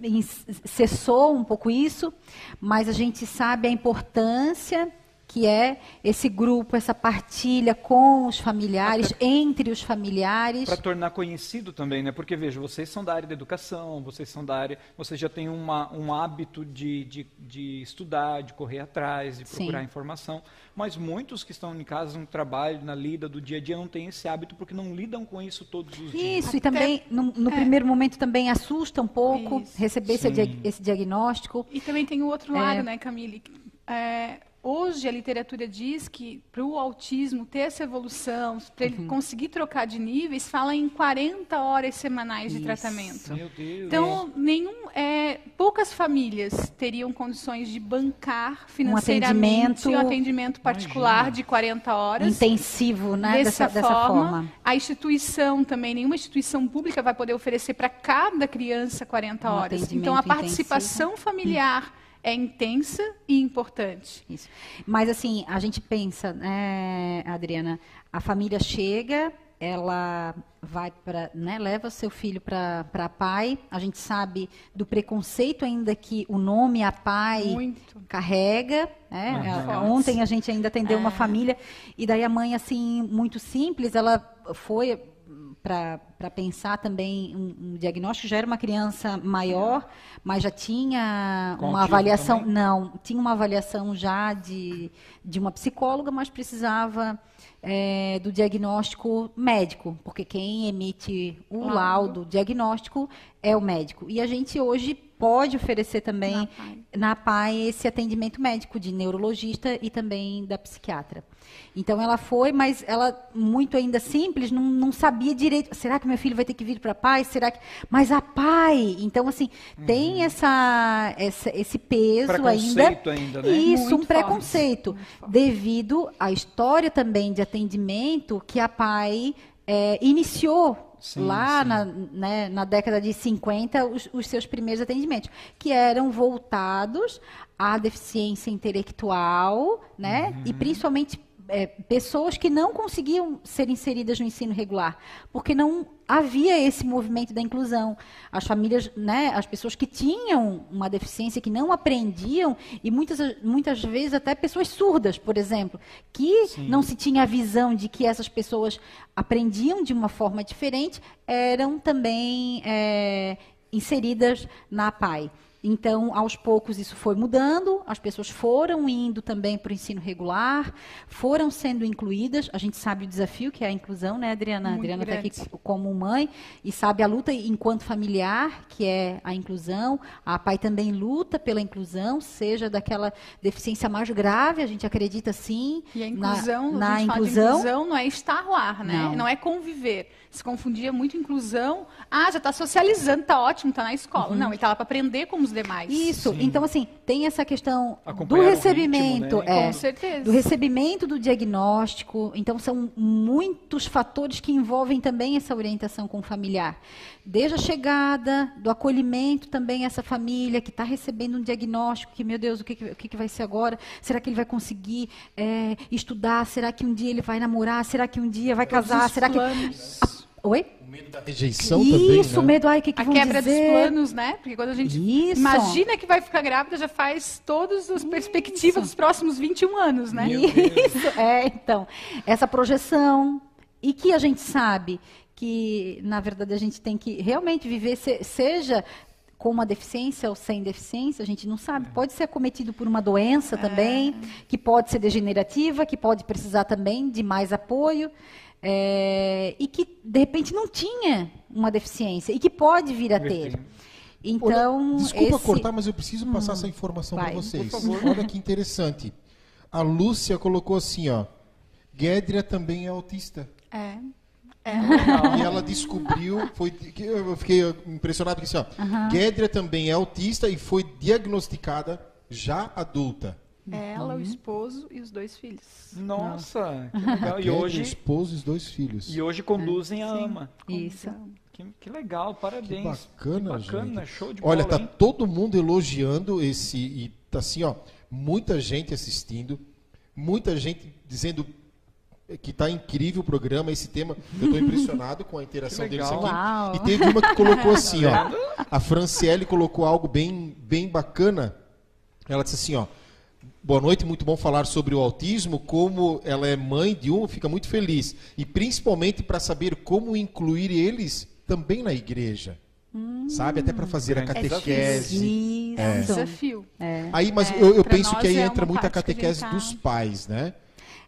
cessou um pouco isso, mas a gente sabe a importância que é esse grupo, essa partilha com os familiares, entre os familiares. Para tornar conhecido também, né? Porque veja, vocês são da área da educação, vocês são da área, vocês já têm uma, um hábito de, de, de estudar, de correr atrás, de procurar Sim. informação. Mas muitos que estão em casa, no trabalho, na lida do dia a dia, não têm esse hábito porque não lidam com isso todos os dias. Isso, e também, no, no é. primeiro momento, também assusta um pouco Isso. receber esse, esse diagnóstico. E também tem o outro É. lado, né, Camille? É, hoje a literatura diz que para o autismo ter essa evolução, para Uhum. ele conseguir trocar de níveis, fala em 40 horas semanais de Isso. tratamento. Meu Deus. Então, nenhum, é, poucas famílias teriam condições de bancar financeiramente atendimento- um atendimento particular de 40 horas. Intensivo, né? Dessa, Dessa, dessa forma, forma. a instituição também, nenhuma instituição pública vai poder oferecer para cada criança 40 Um horas. Então, a participação familiar é intensa e importante. Isso. Mas assim, a gente pensa, né, Adriana, a família chega, ela vai para, né, leva seu filho para a pai. A gente sabe do preconceito ainda que o nome a pai Muito. carrega. Né? Uhum. A- Forte. Ontem a gente ainda atendeu uma É. família e daí a mãe assim muito simples, ela foi para pensar também um, um, diagnóstico. Já era uma criança maior, mas já tinha Com uma avaliação. Também? Não, tinha uma avaliação já de, de uma psicóloga, mas precisava é, do diagnóstico médico, porque quem emite o laudo. laudo diagnóstico é o médico. E a gente hoje pode oferecer também na PAI. na PAI esse atendimento médico de neurologista e também da psiquiatra. Então ela foi, mas ela muito ainda simples, não, não sabia direito. Será que meu filho vai ter que vir para a PAI? Será que? Mas a PAI, então assim uhum. tem essa, essa, esse peso ainda. ainda né? Isso, muito um preconceito devido à história também de atendimento que a PAI é, iniciou Sim, lá sim. Na, né, na década de 50 os, os, seus primeiros atendimentos, que eram voltados à deficiência intelectual, né, uhum. e principalmente é, pessoas que não conseguiam ser inseridas no ensino regular, porque não havia esse movimento da inclusão. As famílias, né, as pessoas que tinham uma deficiência, que não aprendiam, e muitas, muitas vezes até pessoas surdas, por exemplo, que Sim. não se tinha a visão de que essas pessoas aprendiam de uma forma diferente, eram também é, inseridas na PAI. Então, aos poucos, isso foi mudando, as pessoas foram indo também para o ensino regular, foram sendo incluídas. A gente sabe o desafio que é a inclusão, né, Adriana? Muito a Adriana está aqui como mãe e sabe a luta enquanto familiar, que é a inclusão. A pai também luta pela inclusão, seja daquela deficiência mais grave, a gente acredita sim. E a inclusão, na, na inclusão, inclusão não é estar lá, né? Não, não é conviver se confundia muito inclusão. Ah, já está socializando, está ótimo, está na escola. Uhum. Não, ele está lá para aprender com os demais. Isso. Sim. Então, assim, tem essa questão do recebimento. Ritmo, né? é, com certeza. Do recebimento do diagnóstico. Então, são muitos fatores que envolvem também essa orientação com o familiar. Desde a chegada, do acolhimento também essa família que está recebendo um diagnóstico, que, meu Deus, o que, o que vai ser agora? Será que ele vai conseguir é, estudar? Será que um dia ele vai namorar? Será que um dia vai casar? Será que... Oi? O medo da rejeição Isso, também, Isso, né? medo, ai, o que, que A vão quebra dizer? dos planos, né? Porque quando a gente Isso. imagina que vai ficar grávida, já faz todas as perspectivas dos próximos 21 anos, né? Isso, é, então. Essa projeção. E que a gente sabe que, na verdade, a gente tem que realmente viver, seja com uma deficiência ou sem deficiência, a gente não sabe. Pode ser acometido por uma doença também, é. que pode ser degenerativa, que pode precisar também de mais apoio é, e que de repente não tinha uma deficiência e que pode vir a ter. Então, Olha, desculpa esse... cortar, mas eu preciso passar hum, essa informação para vocês. Olha que interessante. A Lúcia colocou assim, ó. Guédria também é autista. É. É. E ela descobriu, foi, eu fiquei impressionado com isso. Ó. Uhum. Guédria também é autista e foi diagnosticada já adulta. Ela, o uhum. esposo e os dois filhos. Nossa, que legal. E hoje, o esposo e os dois filhos. E hoje conduzem a ama. Isso. Que, que, legal, parabéns. Que bacana, que bacana gente. show de Olha, bola, tá hein? todo mundo elogiando esse e tá assim, ó, muita gente assistindo, muita gente dizendo que está incrível o programa, esse tema. Eu estou impressionado com a interação deles aqui. Uau. E teve uma que colocou assim, ó. A Franciele colocou algo bem, bem bacana. Ela disse assim, ó. Boa noite, muito bom falar sobre o autismo. Como ela é mãe de um, fica muito feliz. E principalmente para saber como incluir eles também na igreja. Hum, Sabe? Até para fazer a catequese. É, é. desafio. É. Aí, mas é, eu, eu penso que aí é entra muito a catequese tá... dos pais, né?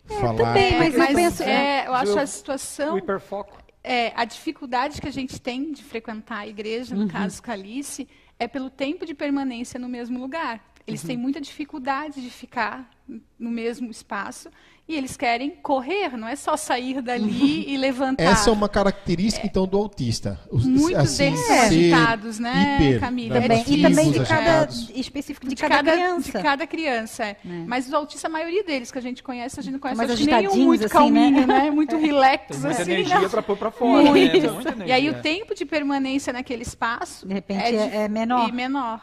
É, Falar... Também, mas, mas eu penso. É, eu acho a situação. O hiperfoco. É, a dificuldade que a gente tem de frequentar a igreja, no uhum. caso Calice, é pelo tempo de permanência no mesmo lugar. Eles uhum. têm muita dificuldade de ficar no mesmo espaço e eles querem correr, não é só sair dali uhum. e levantar. Essa é uma característica, é. então, do autista. Os, Muitos assim, deles são agitados, né, hiper, Camila? Também, é e também de cada, específico de, de cada, cada, criança. De cada criança, é. é. Mas os autistas, a maioria deles que a gente conhece, a gente não conhece Mais acho nenhum muito assim, calminho, né? né? Muito relax, Tem muita assim. energia para pôr para fora. Né? E aí o tempo de permanência naquele espaço... De repente é, de, é menor. E menor.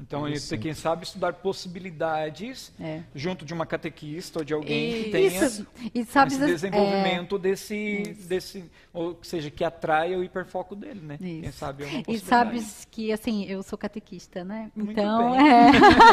Então, você, quem sabe, estudar possibilidades é. junto de uma catequista ou de alguém e, que tenha isso, e sabe, esse desenvolvimento é, desse, desse, ou seja, que atraia o hiperfoco dele, né? Isso. Quem sabe é uma E sabes que, assim, eu sou catequista, né? Muito então, é...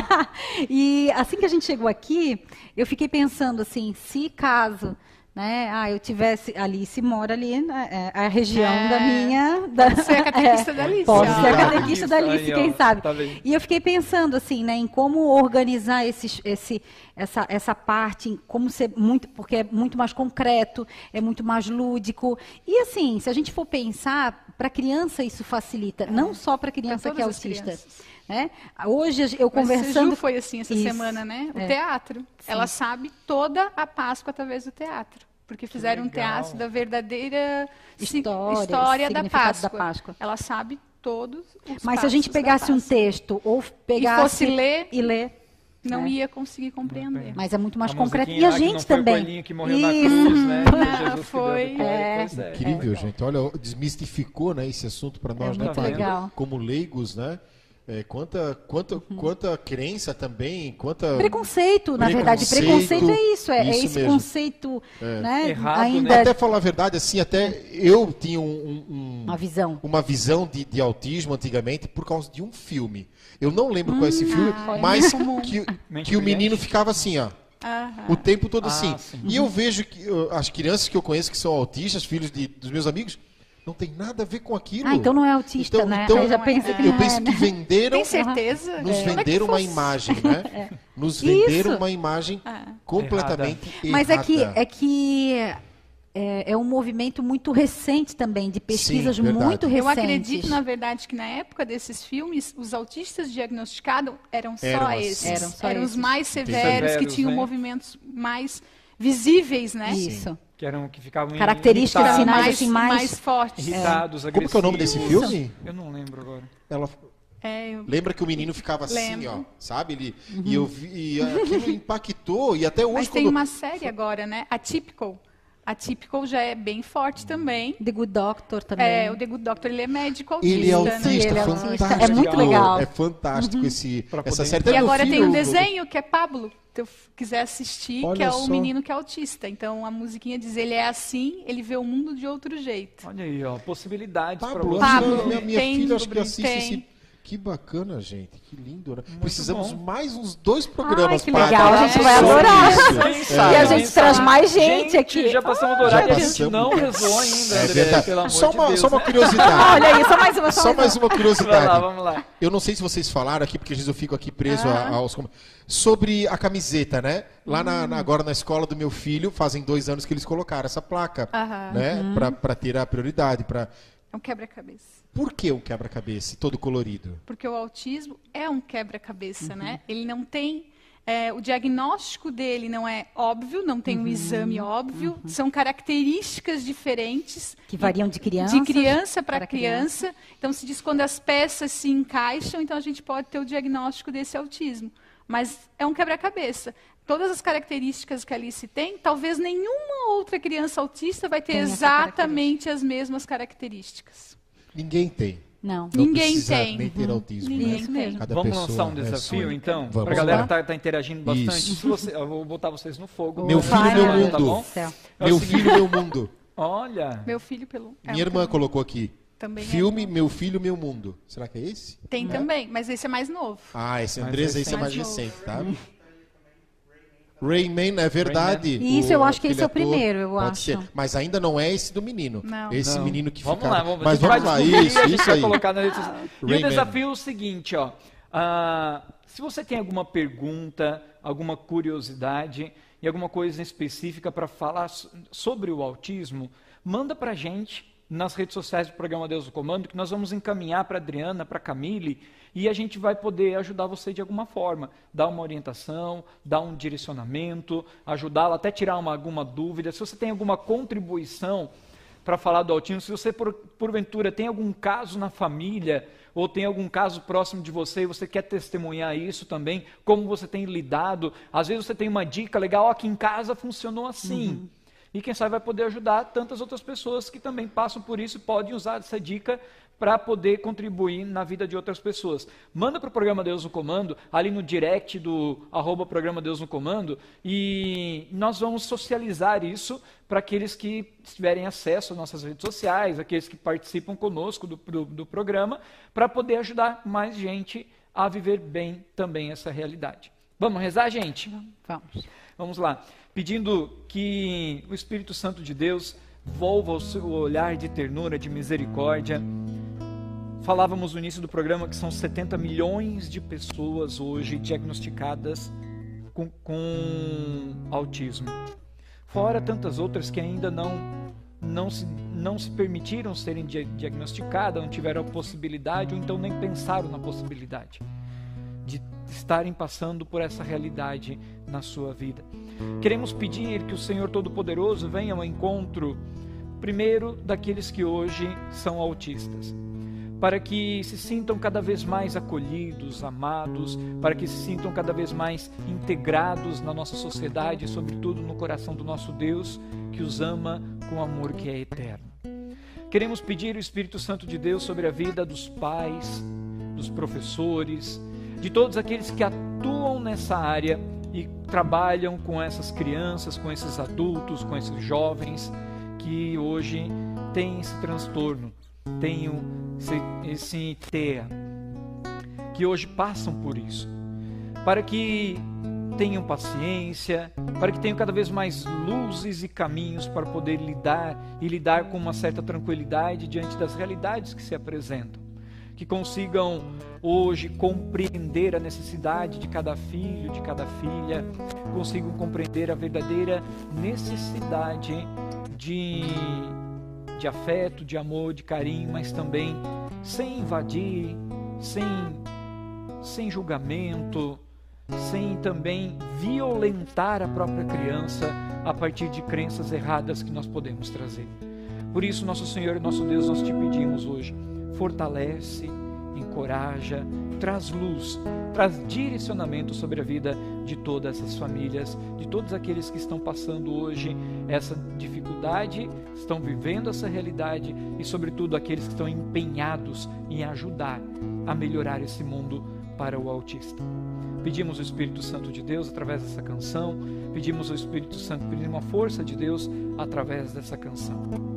e assim que a gente chegou aqui, eu fiquei pensando assim, se caso né? Ah, eu tivesse. Alice mora ali, né, é, a região É. da minha. Da, Pode ser a catequista da Alice, Pode ó. ser a Ah, catequista da Alice, aí, ó, quem sabe. tá? E eu fiquei pensando assim, né, em como organizar esses, esse, essa, essa parte, em como ser muito, porque é muito mais concreto, é muito mais lúdico. E assim, se a gente for pensar, para criança isso facilita, não só para criança que é autista. crianças. Né? Hoje eu Mas conversando. Ju foi assim essa Isso, semana, né? O é. teatro. Ela sabe toda a Páscoa através do teatro. Porque fizeram um teatro da verdadeira História, história da significado da Páscoa. Páscoa. Ela sabe todos os Mas se a gente pegasse um Páscoa. texto ou pegasse fosse ler, e ler, não É. ia conseguir compreender. mas é muito mais A concreto. E a gente também. coelhinho que morreu na Isso. cruz, né? Foi Não, É. é. Incrível, gente. Olha, desmistificou né, esse assunto para nós, É né, muito Padre? legal. Como leigos, né? É, quanta, quanta, quanta crença também, quanta... Preconceito, na verdade. Preconceito, Preconceito é isso, é, é isso esse mesmo. conceito né, Errado, ainda né? Até falar a verdade, assim, até eu tinha um- um- uma visão. uma visão de, de autismo antigamente por causa de um filme. Eu não lembro qual é esse filme, ah, mas é que, que o menino ficava assim, ó. Aham. O tempo todo Ah, assim. sim. E eu vejo que uh, as crianças que eu conheço que são autistas, filhos de- dos meus amigos, não tem nada a ver com aquilo. Ah, então não é autista, Então- né? então Aí já não é. que Eu não penso é, que né? venderam, Tem certeza? nos É. É venderam uma fosse? imagem, né? Nos venderam Isso. uma imagem completamente errada. Mas é que é que é, é um movimento muito recente também, de pesquisas Sim, muito Eu recentes. acredito, na verdade, que na época desses filmes, os autistas diagnosticados eram só Eram esses. Eram só os esses. mais severos, Severos, que tinham né? movimentos mais visíveis, né? Isso. Que eram que ficavam Características, irritados, sinais assim, mais- mais fortes. irritados, Como que é o nome desse filme? Eu não lembro agora. Ela É, eu- lembra que o menino ficava assim, Lembro. ó, sabe? Ele Uhum. e eu vi, e aquilo impactou e até hoje Mas tem quando uma série agora, né? Atypical. Atypical já é bem forte também. The Good Doctor também. É, o The Good Doctor, ele é médico autista, ele é né? autista, Ele é autista. fantástico. É muito legal. É fantástico esse Pra essa série. E agora tem um desenho que é Pablo, se eu f- quiser assistir, Olha que é só. o menino que é autista. Então a musiquinha diz, ele é assim, ele vê o mundo de outro jeito. Olha aí, ó, possibilidades para Pablo, você. Pablo, minha, minha tem filha acho que assiste tem. esse. Que bacana, gente. Que lindo. Né? Precisamos mais uns dois Ai, programas que para legal, a falar gente vai adorar. isso. É. E a gente traz sabe? mais gente aqui. Já passamos do horário e a Já gente não rezou ainda, É André, pelo amor Só de uma, Deus. só uma né? curiosidade. Olha aí, só mais uma, só, Só mais uma curiosidade. lá, vamos lá. Eu não sei se vocês falaram aqui, porque às vezes eu fico aqui preso a- aos. Sobre a camiseta, né? Lá na, Hum. na- agora na escola do meu filho, fazem dois anos que eles colocaram essa placa, Aham. né? Pra, pra ter a prioridade. Pra... É um quebra-cabeça. Por que um quebra-cabeça todo colorido? Porque o autismo é um quebra-cabeça, né? Ele não tem. é, o diagnóstico dele não é óbvio, não tem um exame óbvio, são características diferentes. Que variam de criança. de criança para para criança. Então se diz quando as peças se encaixam, então a gente pode ter o diagnóstico desse autismo. Mas é um quebra-cabeça. Todas as características que a Alice tem, talvez nenhuma outra criança autista vai ter Tem exatamente as mesmas características. Ninguém tem. Não. Não Ninguém precisa tem. nem ter autismo. Ninguém né? tem. mesmo. Cada Vamos pessoa lançar um é desafio, sua. então? Vamos Pra galera lá. tá, tá interagindo bastante. Você- eu vou botar vocês no fogo. Meu filho, Vai, meu mundo. Tá bom? Céu. É Meu seguinte- filho, meu mundo. Olha, Meu filho pelo. é Minha um irmã também. colocou aqui. Também é Filme, bom. Meu Filho, Meu Mundo. Será que é esse? Tem também, mas esse é mais novo. Ah, esse Mais Andresa, esse é mais recente. recente, tá? Rayman, é verdade. Rayman. Isso, eu acho que esse é o primeiro, eu pode acho. ser. Mas ainda não é esse do menino. Não. Esse Não. menino que vamos ficava... lá, vamos, Mas vamos lá, isso, isso vai aí. colocar na rede social. E o desafio é o seguinte, ó. Ah, se você tem alguma pergunta, alguma curiosidade e alguma coisa específica para falar so- sobre o autismo, manda para a gente nas redes sociais do programa Deus do Comando, que nós vamos encaminhar para Adriana, para Camille, e a gente vai poder ajudar você de alguma forma, dar uma orientação, dar um direcionamento, ajudá-la até tirar uma, alguma dúvida. Se você tem alguma contribuição para falar do autismo, se você por, porventura tem algum caso na família ou tem algum caso próximo de você e você quer testemunhar isso também, como você tem lidado, às vezes você tem uma dica legal, ó, aqui em casa funcionou assim. E quem sabe vai poder ajudar tantas outras pessoas que também passam por isso e podem usar essa dica para poder contribuir na vida de outras pessoas. Manda para o programa Deus no Comando, ali no direct do arroba programa Deus no Comando, e nós vamos socializar isso para aqueles que tiverem acesso às nossas redes sociais, aqueles que participam conosco do, do, do programa, para poder ajudar mais gente a viver bem também essa realidade. Vamos rezar, gente? Vamos. Vamos lá. Pedindo que o Espírito Santo de Deus volva o seu olhar de ternura, de misericórdia. Falávamos no início do programa que são 70 milhões de pessoas hoje diagnosticadas com, com autismo. Fora tantas outras que ainda não não se, não se permitiram serem diagnosticadas, não tiveram a possibilidade ou então nem pensaram na possibilidade de estarem passando por essa realidade na sua vida. Queremos pedir que o Senhor Todo-Poderoso venha ao encontro, primeiro, daqueles que hoje são autistas, para que se sintam cada vez mais acolhidos, amados, para que se sintam cada vez mais integrados na nossa sociedade e, sobretudo, no coração do nosso Deus, que os ama com amor que é eterno. Queremos pedir o Espírito Santo de Deus sobre a vida dos pais, dos professores, de todos aqueles que atuam nessa área e trabalham com essas crianças, com esses adultos, com esses jovens que hoje têm esse transtorno, têm esse, esse TEA, que hoje passam por isso, para que tenham paciência, para que tenham cada vez mais luzes e caminhos para poder lidar e lidar com uma certa tranquilidade diante das realidades que se apresentam. Que consigam hoje compreender a necessidade de cada filho, de cada filha, consigam compreender a verdadeira necessidade de, de afeto, de amor, de carinho, mas também sem invadir, sem, sem julgamento, sem também violentar a própria criança a partir de crenças erradas que nós podemos trazer. Por isso, nosso Senhor e nosso Deus, nós te pedimos hoje, fortalece, encoraja, traz luz, traz direcionamento sobre a vida de todas as famílias, de todos aqueles que estão passando hoje essa dificuldade, estão vivendo essa realidade e, sobretudo, aqueles que estão empenhados em ajudar a melhorar esse mundo para o autista. Pedimos o Espírito Santo de Deus através dessa canção, pedimos o Espírito Santo, pedimos a força de Deus através dessa canção.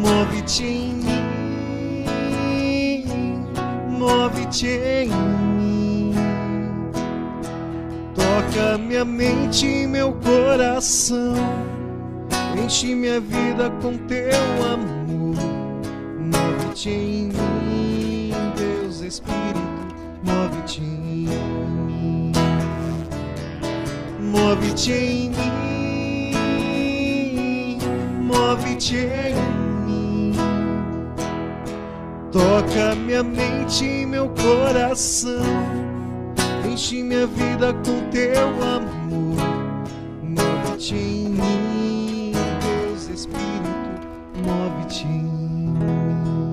Move-te em mim, move-te em mim. Toca minha mente e meu coração Enche minha vida com teu amor. Move-te em mim, Deus Espírito, move-te em mim. Move-te em mim, move-te em mim. Toca minha mente e meu coração. Enche minha vida com teu amor. Move-te em mim.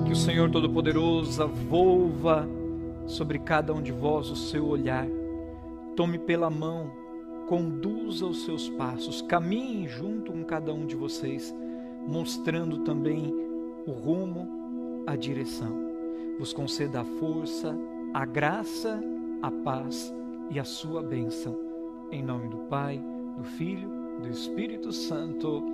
Que o Senhor Todo-Poderoso volva sobre cada um de vós o seu olhar, tome pela mão, conduza os seus passos, caminhe junto com cada um de vocês, mostrando também o rumo, a direção. Vos conceda a força, a graça, a paz e a sua bênção. Em nome do Pai, do Filho, do Espírito Santo.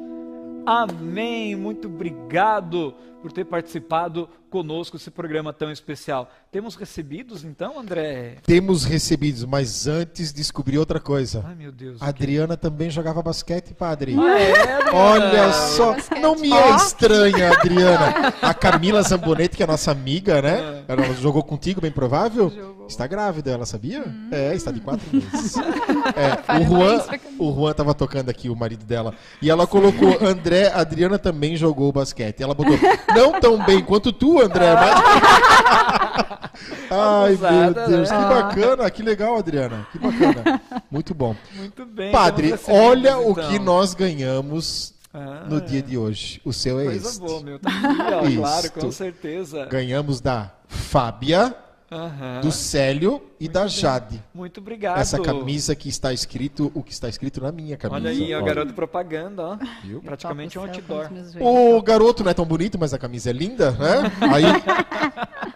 Amém. Muito obrigado por ter participado conosco desse programa tão especial. Temos recebidos então, André? Temos recebidos, mas antes descobri outra coisa. Ai, meu Deus. A Adriana também jogava basquete, padre. Ah, é, Olha só, basquete. não me é estranha, Adriana. A Camila Zambonetti, que é nossa amiga, né? É. Ela jogou contigo, bem provável. Jogou. Está grávida, ela sabia? Hum. É, está de quatro meses. É, o Juan, o Juan tava tocando aqui, o marido dela, e ela colocou André, a Adriana também jogou basquete. Ela botou, não tão bem quanto tu, André, mas... Ai, meu Deus, né? que bacana, que legal, Adriana, que bacana. Muito bom. Muito bem. Padre, olha o então. que nós ganhamos Ah, no dia de hoje. O seu é Coisa este. boa, meu. Tá aqui, ó, claro, com certeza. Ganhamos da Fábia, Aham. do Célio e da Jade. Muito obrigado. Essa camisa que está escrito, o que está escrito na minha camisa. Olha aí, ó, garoto propaganda, ó. Viu? Praticamente um céu outdoor. O garoto não é tão bonito, mas a camisa é linda, né? Aí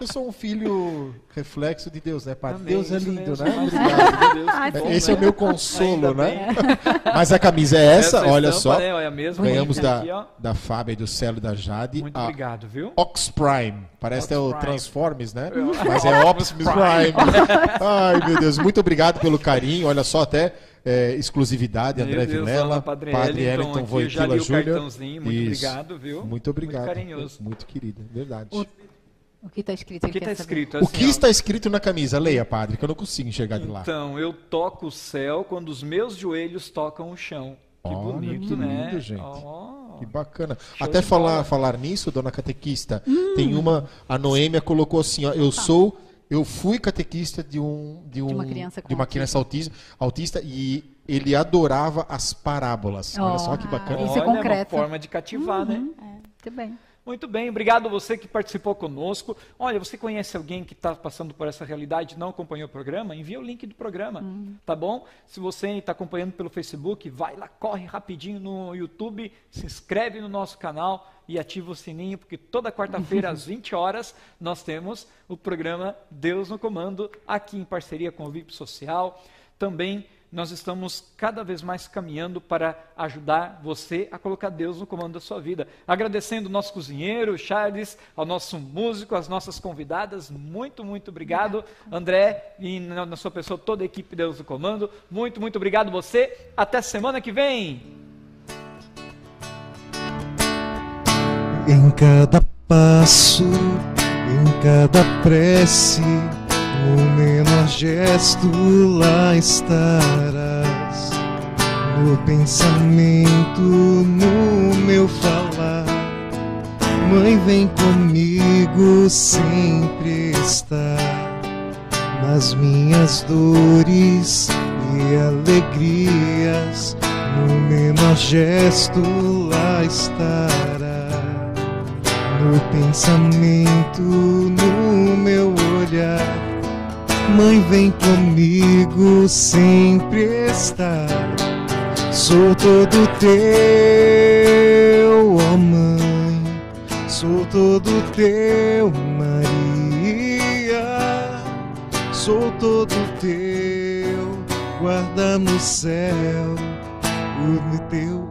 eu sou um filho reflexo de Deus, né, Padre? Amém, Deus é lindo, mesmo. né? Obrigado. Deus, Esse é o meu consolo, Ainda né? bem. Mas a camisa é essa, olha estampa, só. né, olha, mesma Ganhamos da, aqui, da Fábia e do Célio e da Jade. Muito a obrigado, viu? Ox Prime. Parece até o. Transformers, né? É. Mas é Optimus Prime. Ai, meu Deus. Muito obrigado pelo carinho. Olha só, até é, exclusividade, André Deus, Vilela, Padre Padre já li Voitila o cartãozinho, muito Isso. obrigado, viu? Muito obrigado. Muito carinhoso. Muito querido, verdade. O- O que está escrito? O que está escrito? O assim, que ó, está escrito na camisa? Leia, padre, que eu não consigo enxergar de lá. Então, eu toco o céu quando os meus joelhos tocam o chão. Que Olha, bonito, que né? lindo, gente. Ó. Que bacana. Até falar, falar nisso, dona catequista, tem uma. A Noêmia colocou assim: ó, eu sou. Eu fui catequista de um de, um, uma criança de uma criança autista, autista e ele adorava as parábolas. Olha só que bacana. Isso é Olha, concreto. uma forma de cativar, né? Muito bem. Muito bem, obrigado você que participou conosco. Olha, você conhece alguém que está passando por essa realidade e não acompanhou o programa? Envia o link do programa, tá bom? Se você está acompanhando pelo Facebook, vai lá, corre rapidinho no YouTube, se inscreve no nosso canal e ativa o sininho, porque toda quarta-feira às 20 horas nós temos o programa Deus no Comando, aqui em parceria com o VIP Social. Também nós estamos cada vez mais caminhando para ajudar você a colocar Deus no comando da sua vida. Agradecendo o nosso cozinheiro, Charles, ao nosso músico, às nossas convidadas. Muito, muito obrigado, André, e na, na sua pessoa, toda a equipe Deus no comando. Muito, muito obrigado você. Até semana que vem. Em cada passo, em cada prece, no menor gesto lá estarás. No pensamento, no meu falar. Mãe, vem comigo, sempre está. Nas minhas dores e alegrias, no menor gesto lá estará. No pensamento, no meu olhar, Mãe, vem comigo, sempre está. Sou todo teu, ó Mãe, sou todo teu, Maria. Sou todo teu, guarda no céu o teu.